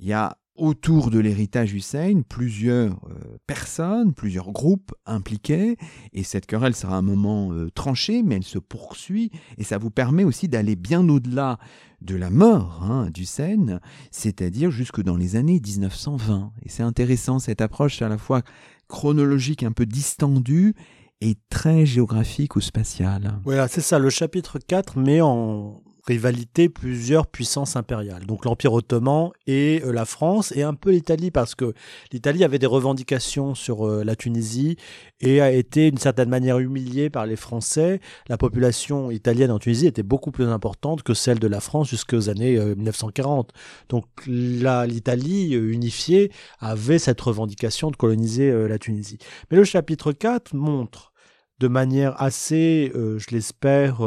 il y a autour de l'héritage Hussein plusieurs euh, personnes, plusieurs groupes impliqués, et cette querelle sera un moment euh, tranché, mais elle se poursuit, et ça vous permet aussi d'aller bien au-delà de la mort hein, d'Hussein, c'est-à-dire jusque dans les années 1920. Et c'est intéressant cette approche à la fois chronologique un peu distendue et très géographique ou spatiale. Voilà, c'est ça, le chapitre 4 met en rivalité plusieurs puissances impériales. Donc l'Empire ottoman et euh, la France et un peu l'Italie parce que l'Italie avait des revendications sur euh, la Tunisie et a été d'une certaine manière humiliée par les Français. La population italienne en Tunisie était beaucoup plus importante que celle de la France jusqu'aux années 1940. Euh, Donc l'Italie unifiée avait cette revendication de coloniser la Tunisie. Mais le chapitre 4 montre de manière assez, je l'espère,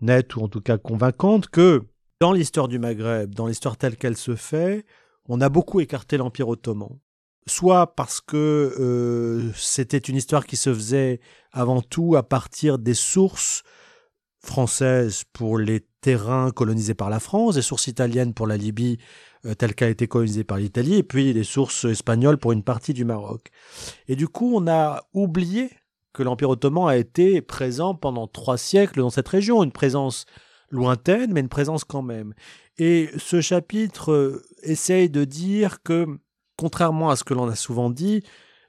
nette ou en tout cas convaincante que dans l'histoire du Maghreb, dans l'histoire telle qu'elle se fait, on a beaucoup écarté l'Empire ottoman. Soit parce que euh, c'était une histoire qui se faisait avant tout à partir des sources françaises pour les terrains colonisés par la France, des sources italiennes pour la Libye euh, telle qu'elle a été colonisée par l'Italie, et puis des sources espagnoles pour une partie du Maroc. Et du coup, on a oublié que l'Empire ottoman a été présent pendant trois siècles dans cette région, une présence lointaine, mais une présence quand même. Et ce chapitre euh, essaye de dire que, contrairement à ce que l'on a souvent dit,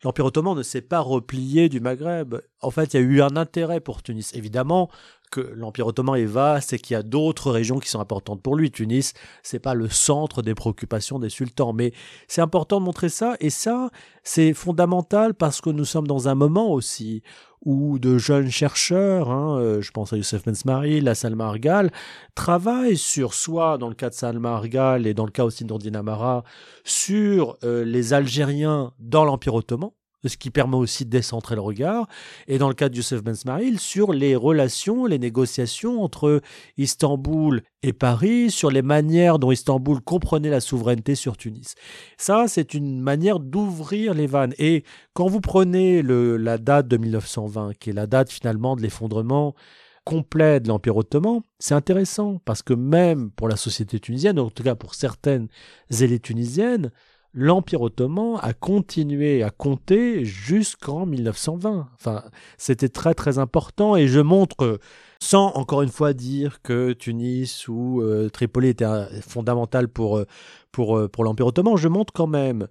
l'Empire ottoman ne s'est pas replié du Maghreb. En fait, il y a eu un intérêt pour Tunis. Évidemment, que l'Empire ottoman est vaste et qu'il y a d'autres régions qui sont importantes pour lui. Tunis, c'est pas le centre des préoccupations des sultans, mais c'est important de montrer ça et ça, c'est fondamental parce que nous sommes dans un moment aussi où de jeunes chercheurs, hein, euh, je pense à Youssef Mensmari, la Salma Argal, travaillent sur, soit dans le cas de Salma Argal et dans le cas aussi d'Ordinamara, sur euh, les Algériens dans l'Empire ottoman, ce qui permet aussi de décentrer le regard, et dans le cas de Youssef Ben sur les relations, les négociations entre Istanbul et Paris, sur les manières dont Istanbul comprenait la souveraineté sur Tunis. Ça, c'est une manière d'ouvrir les vannes. Et quand vous prenez le, la date de 1920, qui est la date finalement de l'effondrement complet de l'Empire ottoman, c'est intéressant, parce que même pour la société tunisienne, en tout cas pour certaines élites tunisiennes, l'Empire ottoman a continué à compter jusqu'en 1920. Enfin, c'était très très important et je montre, sans encore une fois dire que Tunis ou euh, Tripoli était fondamental pour, euh, pour, euh, pour l'Empire ottoman, je montre quand même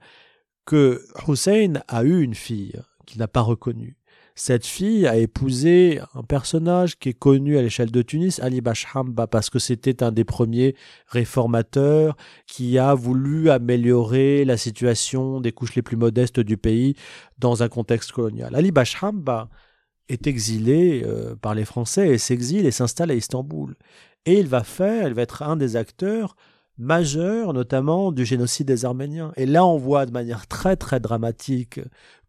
que Hussein a eu une fille qu'il n'a pas reconnue. Cette fille a épousé un personnage qui est connu à l'échelle de Tunis, Ali Bashhamba, parce que c'était un des premiers réformateurs qui a voulu améliorer la situation des couches les plus modestes du pays dans un contexte colonial. Ali Bashhamba est exilé euh, par les Français et s'exile et s'installe à Istanbul. Et il va faire, il va être un des acteurs majeurs, notamment du génocide des Arméniens. Et là, on voit de manière très très dramatique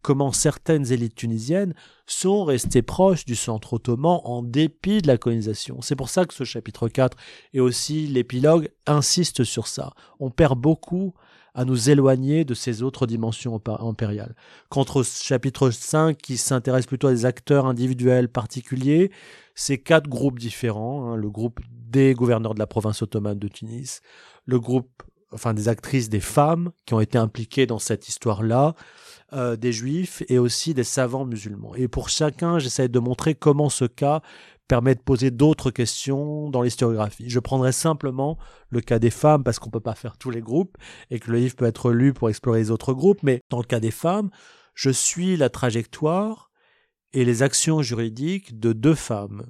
comment certaines élites tunisiennes sont restées proches du centre ottoman en dépit de la colonisation. C'est pour ça que ce chapitre 4 et aussi l'épilogue insistent sur ça. On perd beaucoup à nous éloigner de ces autres dimensions impériales. Contre au chapitre 5 qui s'intéresse plutôt à des acteurs individuels particuliers, c'est quatre groupes différents. Hein. le groupe des gouverneurs de la province ottomane de Tunis, le groupe, enfin des actrices, des femmes qui ont été impliquées dans cette histoire-là, euh, des juifs et aussi des savants musulmans. Et pour chacun, j'essaie de montrer comment ce cas permet de poser d'autres questions dans l'historiographie. Je prendrai simplement le cas des femmes parce qu'on ne peut pas faire tous les groupes et que le livre peut être lu pour explorer les autres groupes, mais dans le cas des femmes, je suis la trajectoire et les actions juridiques de deux femmes.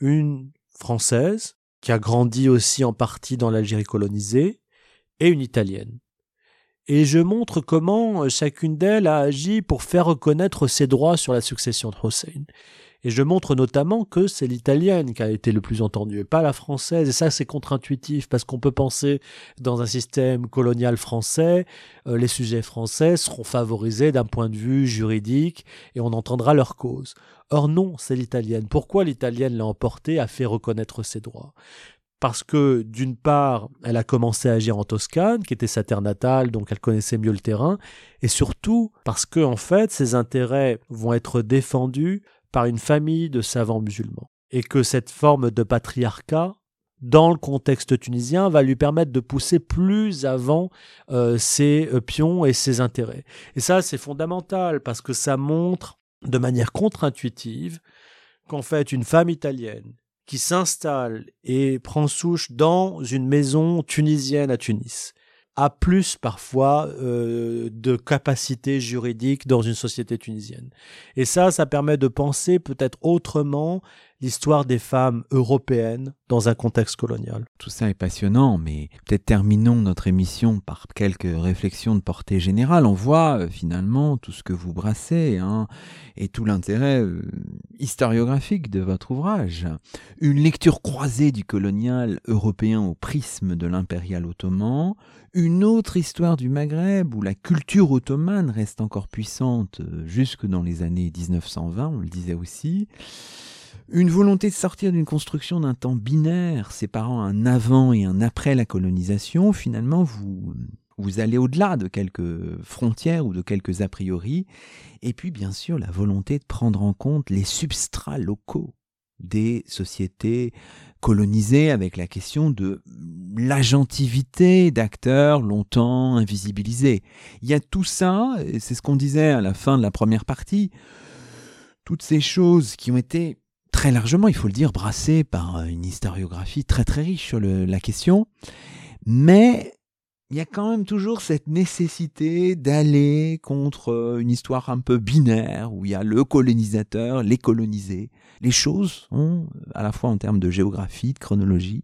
Une française, qui a grandi aussi en partie dans l'Algérie colonisée, et une italienne et je montre comment euh, chacune d'elles a agi pour faire reconnaître ses droits sur la succession de Hussein. Et je montre notamment que c'est l'italienne qui a été le plus entendue, pas la française. Et ça, c'est contre-intuitif, parce qu'on peut penser, dans un système colonial français, euh, les sujets français seront favorisés d'un point de vue juridique, et on entendra leur cause. Or non, c'est l'italienne. Pourquoi l'italienne l'a emporté, a fait reconnaître ses droits? Parce que d'une part, elle a commencé à agir en Toscane, qui était sa terre natale, donc elle connaissait mieux le terrain, et surtout parce que en fait, ses intérêts vont être défendus par une famille de savants musulmans, et que cette forme de patriarcat dans le contexte tunisien va lui permettre de pousser plus avant euh, ses euh, pions et ses intérêts. Et ça, c'est fondamental parce que ça montre de manière contre-intuitive qu'en fait, une femme italienne qui s'installe et prend souche dans une maison tunisienne à Tunis a plus parfois euh, de capacité juridique dans une société tunisienne. Et ça, ça permet de penser peut-être autrement l'histoire des femmes européennes dans un contexte colonial. Tout ça est passionnant, mais peut-être terminons notre émission par quelques réflexions de portée générale. On voit euh, finalement tout ce que vous brassez hein, et tout l'intérêt euh, historiographique de votre ouvrage. Une lecture croisée du colonial européen au prisme de l'impérial ottoman, une autre histoire du Maghreb où la culture ottomane reste encore puissante euh, jusque dans les années 1920, on le disait aussi. Une volonté de sortir d'une construction d'un temps binaire séparant un avant et un après la colonisation, finalement, vous, vous allez au-delà de quelques frontières ou de quelques a priori. Et puis, bien sûr, la volonté de prendre en compte les substrats locaux des sociétés colonisées avec la question de l'agentivité d'acteurs longtemps invisibilisés. Il y a tout ça, et c'est ce qu'on disait à la fin de la première partie, toutes ces choses qui ont été très largement, il faut le dire, brassé par une historiographie très très riche sur la question. Mais il y a quand même toujours cette nécessité d'aller contre une histoire un peu binaire, où il y a le colonisateur, les colonisés. Les choses ont, à la fois en termes de géographie, de chronologie,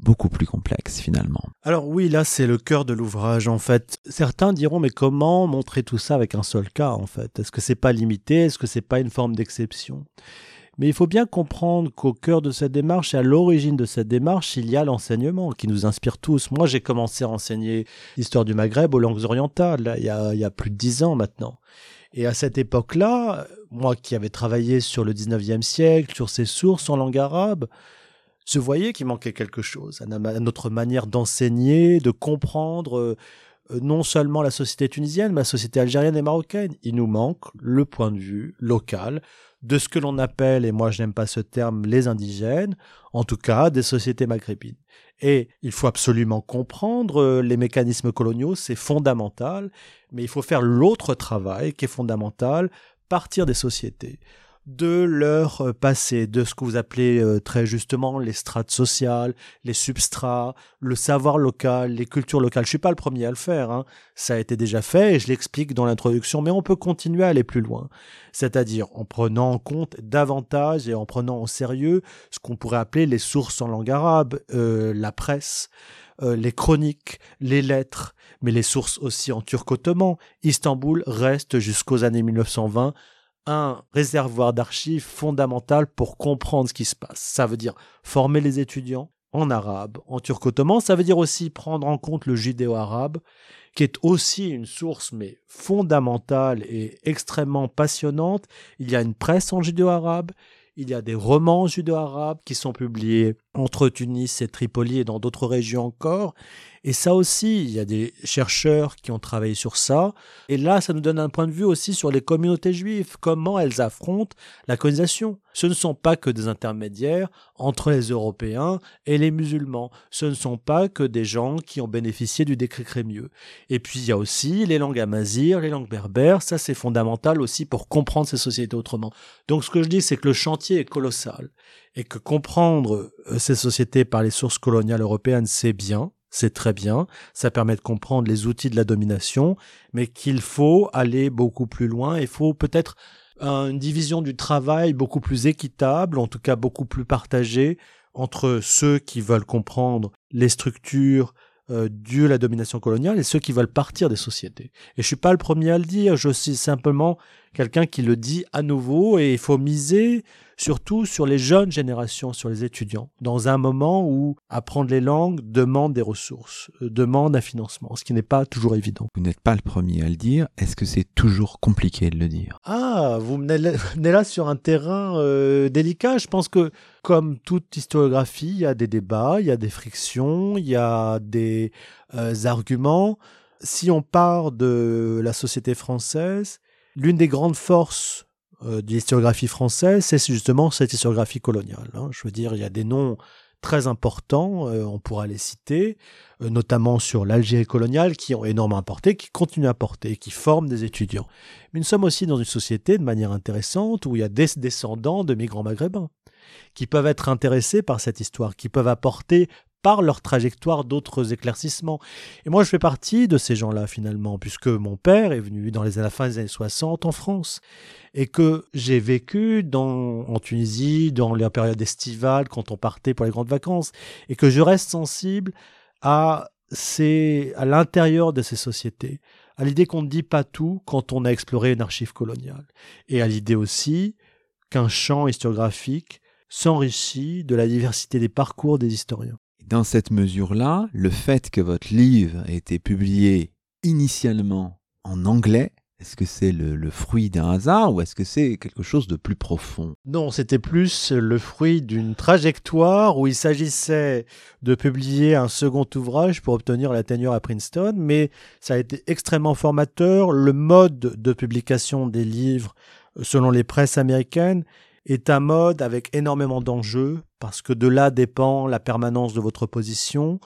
beaucoup plus complexes finalement. Alors oui, là c'est le cœur de l'ouvrage en fait. Certains diront mais comment montrer tout ça avec un seul cas en fait? Est-ce que c'est pas limité? Est-ce que c'est pas une forme d'exception? Mais il faut bien comprendre qu'au cœur de cette démarche et à l'origine de cette démarche, il y a l'enseignement qui nous inspire tous. Moi, j'ai commencé à enseigner l'histoire du Maghreb aux langues orientales, il, y a, plus de dix ans maintenant. Et à cette époque-là, moi qui avais travaillé sur le 19e siècle, sur ses sources en langue arabe, je voyais qu'il manquait quelque chose à notre manière d'enseigner, de comprendre euh, non seulement la société tunisienne, mais la société algérienne et marocaine. Il nous manque le point de vue local de ce que l'on appelle, et moi je n'aime pas ce terme, les indigènes, en tout cas des sociétés maghrébines. Et il faut absolument comprendre euh, les mécanismes coloniaux, c'est fondamental, mais il faut faire l'autre travail qui est fondamental, partir des sociétés de leur euh, passé, de ce que vous appelez euh, très justement les strates sociales, les substrats, le savoir local, les cultures locales. Je suis pas le premier à le faire, hein. ça a été déjà fait et je l'explique dans l'introduction, mais on peut continuer à aller plus loin, c'est-à-dire en prenant en compte davantage et en prenant au sérieux ce qu'on pourrait appeler les sources en langue arabe, euh, la presse, les chroniques, les lettres, mais les sources aussi en turc ottoman. Istanbul reste jusqu'aux années 1920 un réservoir d'archives fondamental pour comprendre ce qui se passe. Ça veut dire former les étudiants en arabe, en turc ottoman. Ça veut dire aussi prendre en compte le judéo-arabe, qui est aussi une source mais fondamentale et extrêmement passionnante. Il y a une presse en judéo-arabe, il y a des romans judéo-arabes qui sont publiés entre Tunis et Tripoli et dans d'autres régions encore. Et ça aussi, il y a des chercheurs qui ont travaillé sur ça. Et là, ça nous donne un point de vue aussi sur les communautés juives, comment elles affrontent la colonisation. Ce ne sont pas que des intermédiaires entre les Européens et les musulmans. Ce ne sont pas que des gens qui ont bénéficié du décret Crémieux. Et puis, il y a aussi les langues amazirs, les langues berbères. Ça, c'est fondamental aussi pour comprendre ces sociétés autrement. Donc, ce que je dis, c'est que le chantier est colossal et que comprendre euh, ces sociétés par les sources coloniales européennes, c'est bien c'est très bien, ça permet de comprendre les outils de la domination, mais qu'il faut aller beaucoup plus loin, il faut peut-être une division du travail beaucoup plus équitable, en tout cas beaucoup plus partagée entre ceux qui veulent comprendre les structures euh, de la domination coloniale et ceux qui veulent partir des sociétés. Et je suis pas le premier à le dire, je suis simplement quelqu'un qui le dit à nouveau et il faut miser surtout sur les jeunes générations, sur les étudiants, dans un moment où apprendre les langues demande des ressources, euh, demande un financement, ce qui n'est pas toujours évident. Vous n'êtes pas le premier à le dire, est-ce que c'est toujours compliqué de le dire? Ah, vous venez là sur un terrain euh, délicat, je pense que comme toute historiographie, il y a des débats, il y a des frictions, il y a des euh, arguments. Si on part de la société française, l'une des grandes forces euh, de l'historiographie française, c'est justement cette historiographie coloniale. Hein. Je veux dire, il y a des noms très importants, euh, on pourra les citer, euh, notamment sur l'Algérie coloniale, qui ont énormément apporté, qui continuent à porter, qui forment des étudiants. Mais nous sommes aussi dans une société de manière intéressante où il y a des descendants de migrants maghrébins qui peuvent être intéressés par cette histoire, qui peuvent apporter par leur trajectoire d'autres éclaircissements. Et moi, je fais partie de ces gens-là, finalement, puisque mon père est venu dans les, à la fin des années 60 en France, et que j'ai vécu dans, en Tunisie, dans la période estivale, quand on partait pour les grandes vacances, et que je reste sensible à, à l'intérieur de ces sociétés, à l'idée qu'on ne dit pas tout quand on a exploré une archive coloniale, et à l'idée aussi qu'un champ historiographique s'enrichit de la diversité des parcours des historiens. Dans cette mesure-là, le fait que votre livre ait été publié initialement en anglais, est-ce que c'est le, fruit d'un hasard ou est-ce que c'est quelque chose de plus profond? Non, c'était plus le fruit d'une trajectoire où il s'agissait de publier un second ouvrage pour obtenir la tenure à Princeton, mais ça a été extrêmement formateur. Le mode de publication des livres, selon les presses américaines, est un mode avec énormément d'enjeux, parce que de là dépend la permanence de votre position.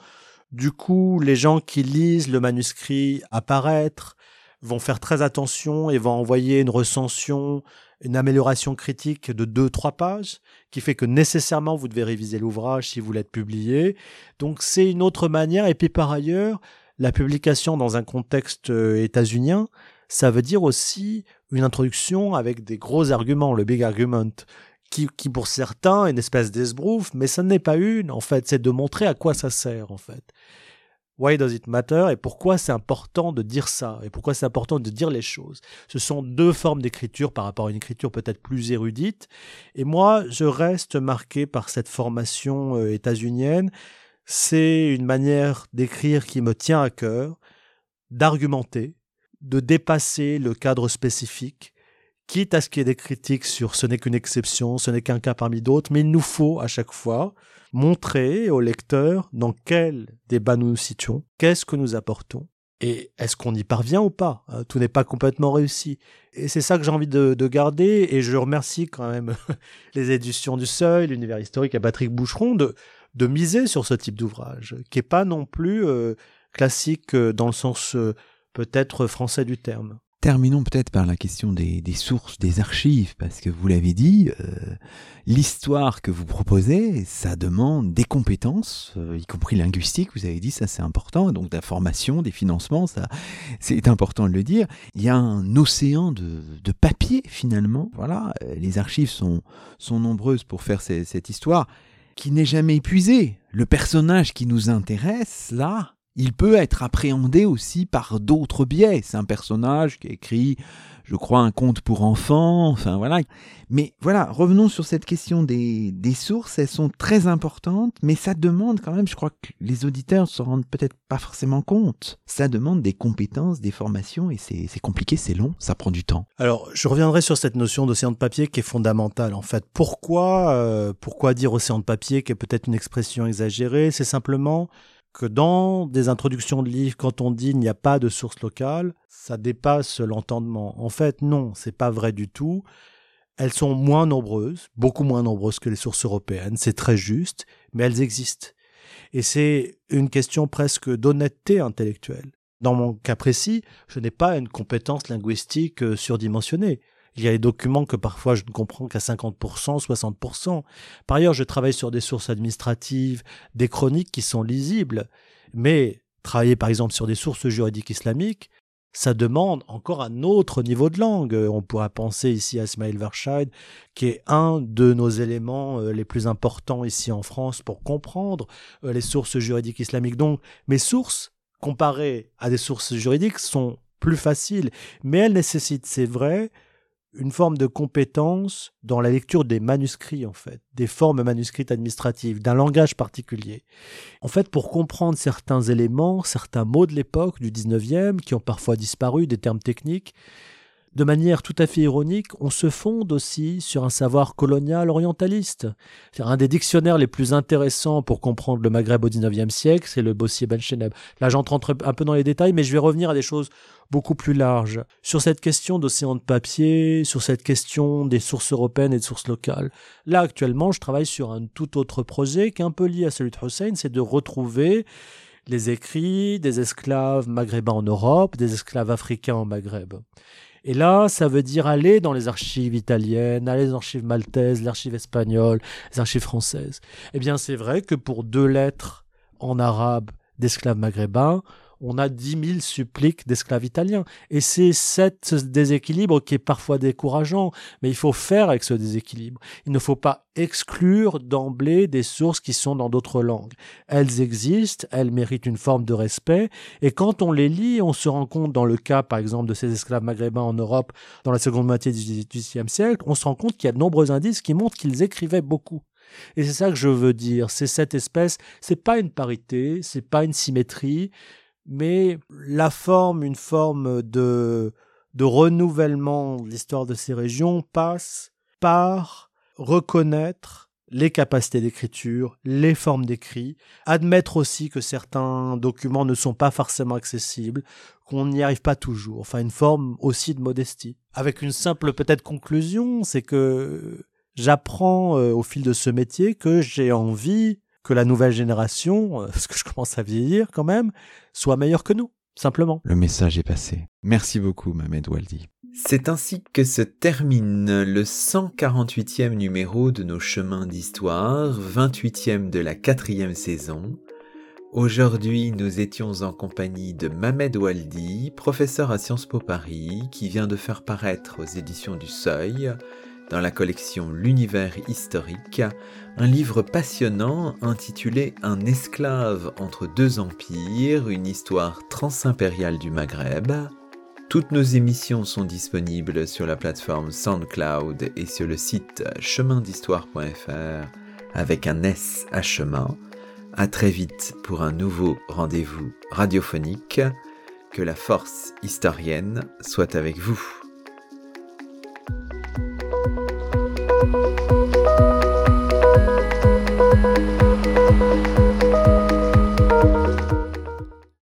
Du coup, les gens qui lisent le manuscrit apparaître vont faire très attention et vont envoyer une recension, une amélioration critique de deux, trois pages, qui fait que nécessairement vous devez réviser l'ouvrage si vous l'êtes publié. Donc c'est une autre manière. Et puis par ailleurs, la publication dans un contexte euh, états-unien, ça veut dire aussi une introduction avec des gros arguments, le big argument, qui, pour certains est une espèce d'esbrouf, mais ça n'est pas une, en fait, c'est de montrer à quoi ça sert, en fait. Why does it matter et pourquoi c'est important de dire ça et pourquoi c'est important de dire les choses? Ce sont deux formes d'écriture par rapport à une écriture peut-être plus érudite. Et moi, je reste marqué par cette formation euh, états-unienne. C'est une manière d'écrire qui me tient à cœur, d'argumenter, de dépasser le cadre spécifique, quitte à ce qu'il y ait des critiques sur ce n'est qu'une exception, ce n'est qu'un cas parmi d'autres, mais il nous faut à chaque fois montrer au lecteur dans quel débat nous nous situons, qu'est-ce que nous apportons, et est-ce qu'on y parvient ou pas hein, Tout n'est pas complètement réussi. Et c'est ça que j'ai envie de, garder, et je remercie quand même les éditions du Seuil, l'univers historique et Patrick Boucheron de, miser sur ce type d'ouvrage, qui n'est pas non plus euh, classique euh, dans le sens... Euh, peut-être français du terme. Terminons peut-être par la question des, sources, des archives, parce que vous l'avez dit, euh, l'histoire que vous proposez, ça demande des compétences, euh, y compris linguistiques, vous avez dit, ça c'est important, donc de la formation, des financements, ça c'est important de le dire. Il y a un océan de, papier finalement, voilà, euh, les archives sont, sont nombreuses pour faire cette histoire qui n'est jamais épuisée. Le personnage qui nous intéresse, là, il peut être appréhendé aussi par d'autres biais. C'est un personnage qui a écrit, je crois, un conte pour enfants, enfin voilà. Mais voilà, revenons sur cette question des, sources, elles sont très importantes, mais ça demande quand même, je crois que les auditeurs se rendent peut-être pas forcément compte. Ça demande des compétences, des formations, et c'est compliqué, c'est long, ça prend du temps. Alors, je reviendrai sur cette notion d'océan de papier qui est fondamentale, en fait. Pourquoi, euh, pourquoi dire océan de papier, qui est peut-être une expression exagérée? C'est simplement que dans des introductions de livres, quand on dit il n'y a pas de source locale, ça dépasse l'entendement. En fait, non, c'est pas vrai du tout. Elles sont moins nombreuses, beaucoup moins nombreuses que les sources européennes, c'est très juste, mais elles existent. Et c'est une question presque d'honnêteté intellectuelle. Dans mon cas précis, je n'ai pas une compétence linguistique euh, surdimensionnée. Il y a des documents que parfois je ne comprends qu'à 50%, 60%. Par ailleurs, je travaille sur des sources administratives, des chroniques qui sont lisibles. Mais travailler par exemple sur des sources juridiques islamiques, ça demande encore un autre niveau de langue. On pourrait penser ici à Ismail Verscheid, qui est un de nos éléments euh, les plus importants ici en France pour comprendre euh, les sources juridiques islamiques. Donc, mes sources, comparées à des sources juridiques, sont plus faciles, mais elles nécessitent, c'est vrai, une forme de compétence dans la lecture des manuscrits, en fait, des formes manuscrites administratives, d'un langage particulier. En fait, pour comprendre certains éléments, certains mots de l'époque, du 19e, qui ont parfois disparu, des termes techniques, de manière tout à fait ironique, on se fonde aussi sur un savoir colonial orientaliste. Un des dictionnaires les plus intéressants pour comprendre le Maghreb au XIXe siècle, c'est le Bossier Ben Cheneb. Là, j'entre un peu dans les détails, mais je vais revenir à des choses beaucoup plus larges. Sur cette question d'océan de papier, sur cette question des sources européennes et de sources locales. Là, actuellement, je travaille sur un tout autre projet qui est un peu lié à celui de Hussein, c'est de retrouver les écrits des esclaves maghrébins en Europe, des esclaves africains au Maghreb. Et là, ça veut dire aller dans les archives italiennes, aller dans les archives maltaises, les archives espagnoles, les archives françaises. Eh bien, c'est vrai que pour deux lettres en arabe d'esclaves maghrébins, on a 10 000 suppliques d'esclaves italiens. Et c'est ce déséquilibre qui est parfois décourageant, mais il faut faire avec ce déséquilibre. Il ne faut pas exclure d'emblée des sources qui sont dans d'autres langues. Elles existent, elles méritent une forme de respect, et quand on les lit, on se rend compte, dans le cas par exemple de ces esclaves maghrébins en Europe dans la seconde moitié du XVIIIe siècle, on se rend compte qu'il y a de nombreux indices qui montrent qu'ils écrivaient beaucoup. Et c'est ça que je veux dire, c'est cette espèce, c'est pas une parité, c'est pas une symétrie, mais la forme, une forme de, de renouvellement de l'histoire de ces régions passe par reconnaître les capacités d'écriture, les formes d'écrit, admettre aussi que certains documents ne sont pas forcément accessibles, qu'on n'y arrive pas toujours, enfin une forme aussi de modestie. Avec une simple peut-être conclusion, c'est que j'apprends euh, au fil de ce métier que j'ai envie que la nouvelle génération, euh, parce que je commence à vieillir quand même, soit meilleure que nous, simplement. Le message est passé. Merci beaucoup, Mohamed Waldi. C'est ainsi que se termine le 148e numéro de nos chemins d'histoire, 28e de la quatrième saison. Aujourd'hui, nous étions en compagnie de Mohamed Waldi, professeur à Sciences Po Paris, qui vient de faire paraître aux éditions du Seuil dans la collection L'univers historique, un livre passionnant intitulé Un esclave entre deux empires, une histoire transimpériale du Maghreb. Toutes nos émissions sont disponibles sur la plateforme SoundCloud et sur le site chemindhistoire.fr avec un S à chemin. À très vite pour un nouveau rendez-vous radiophonique. Que la force historienne soit avec vous. Thank you.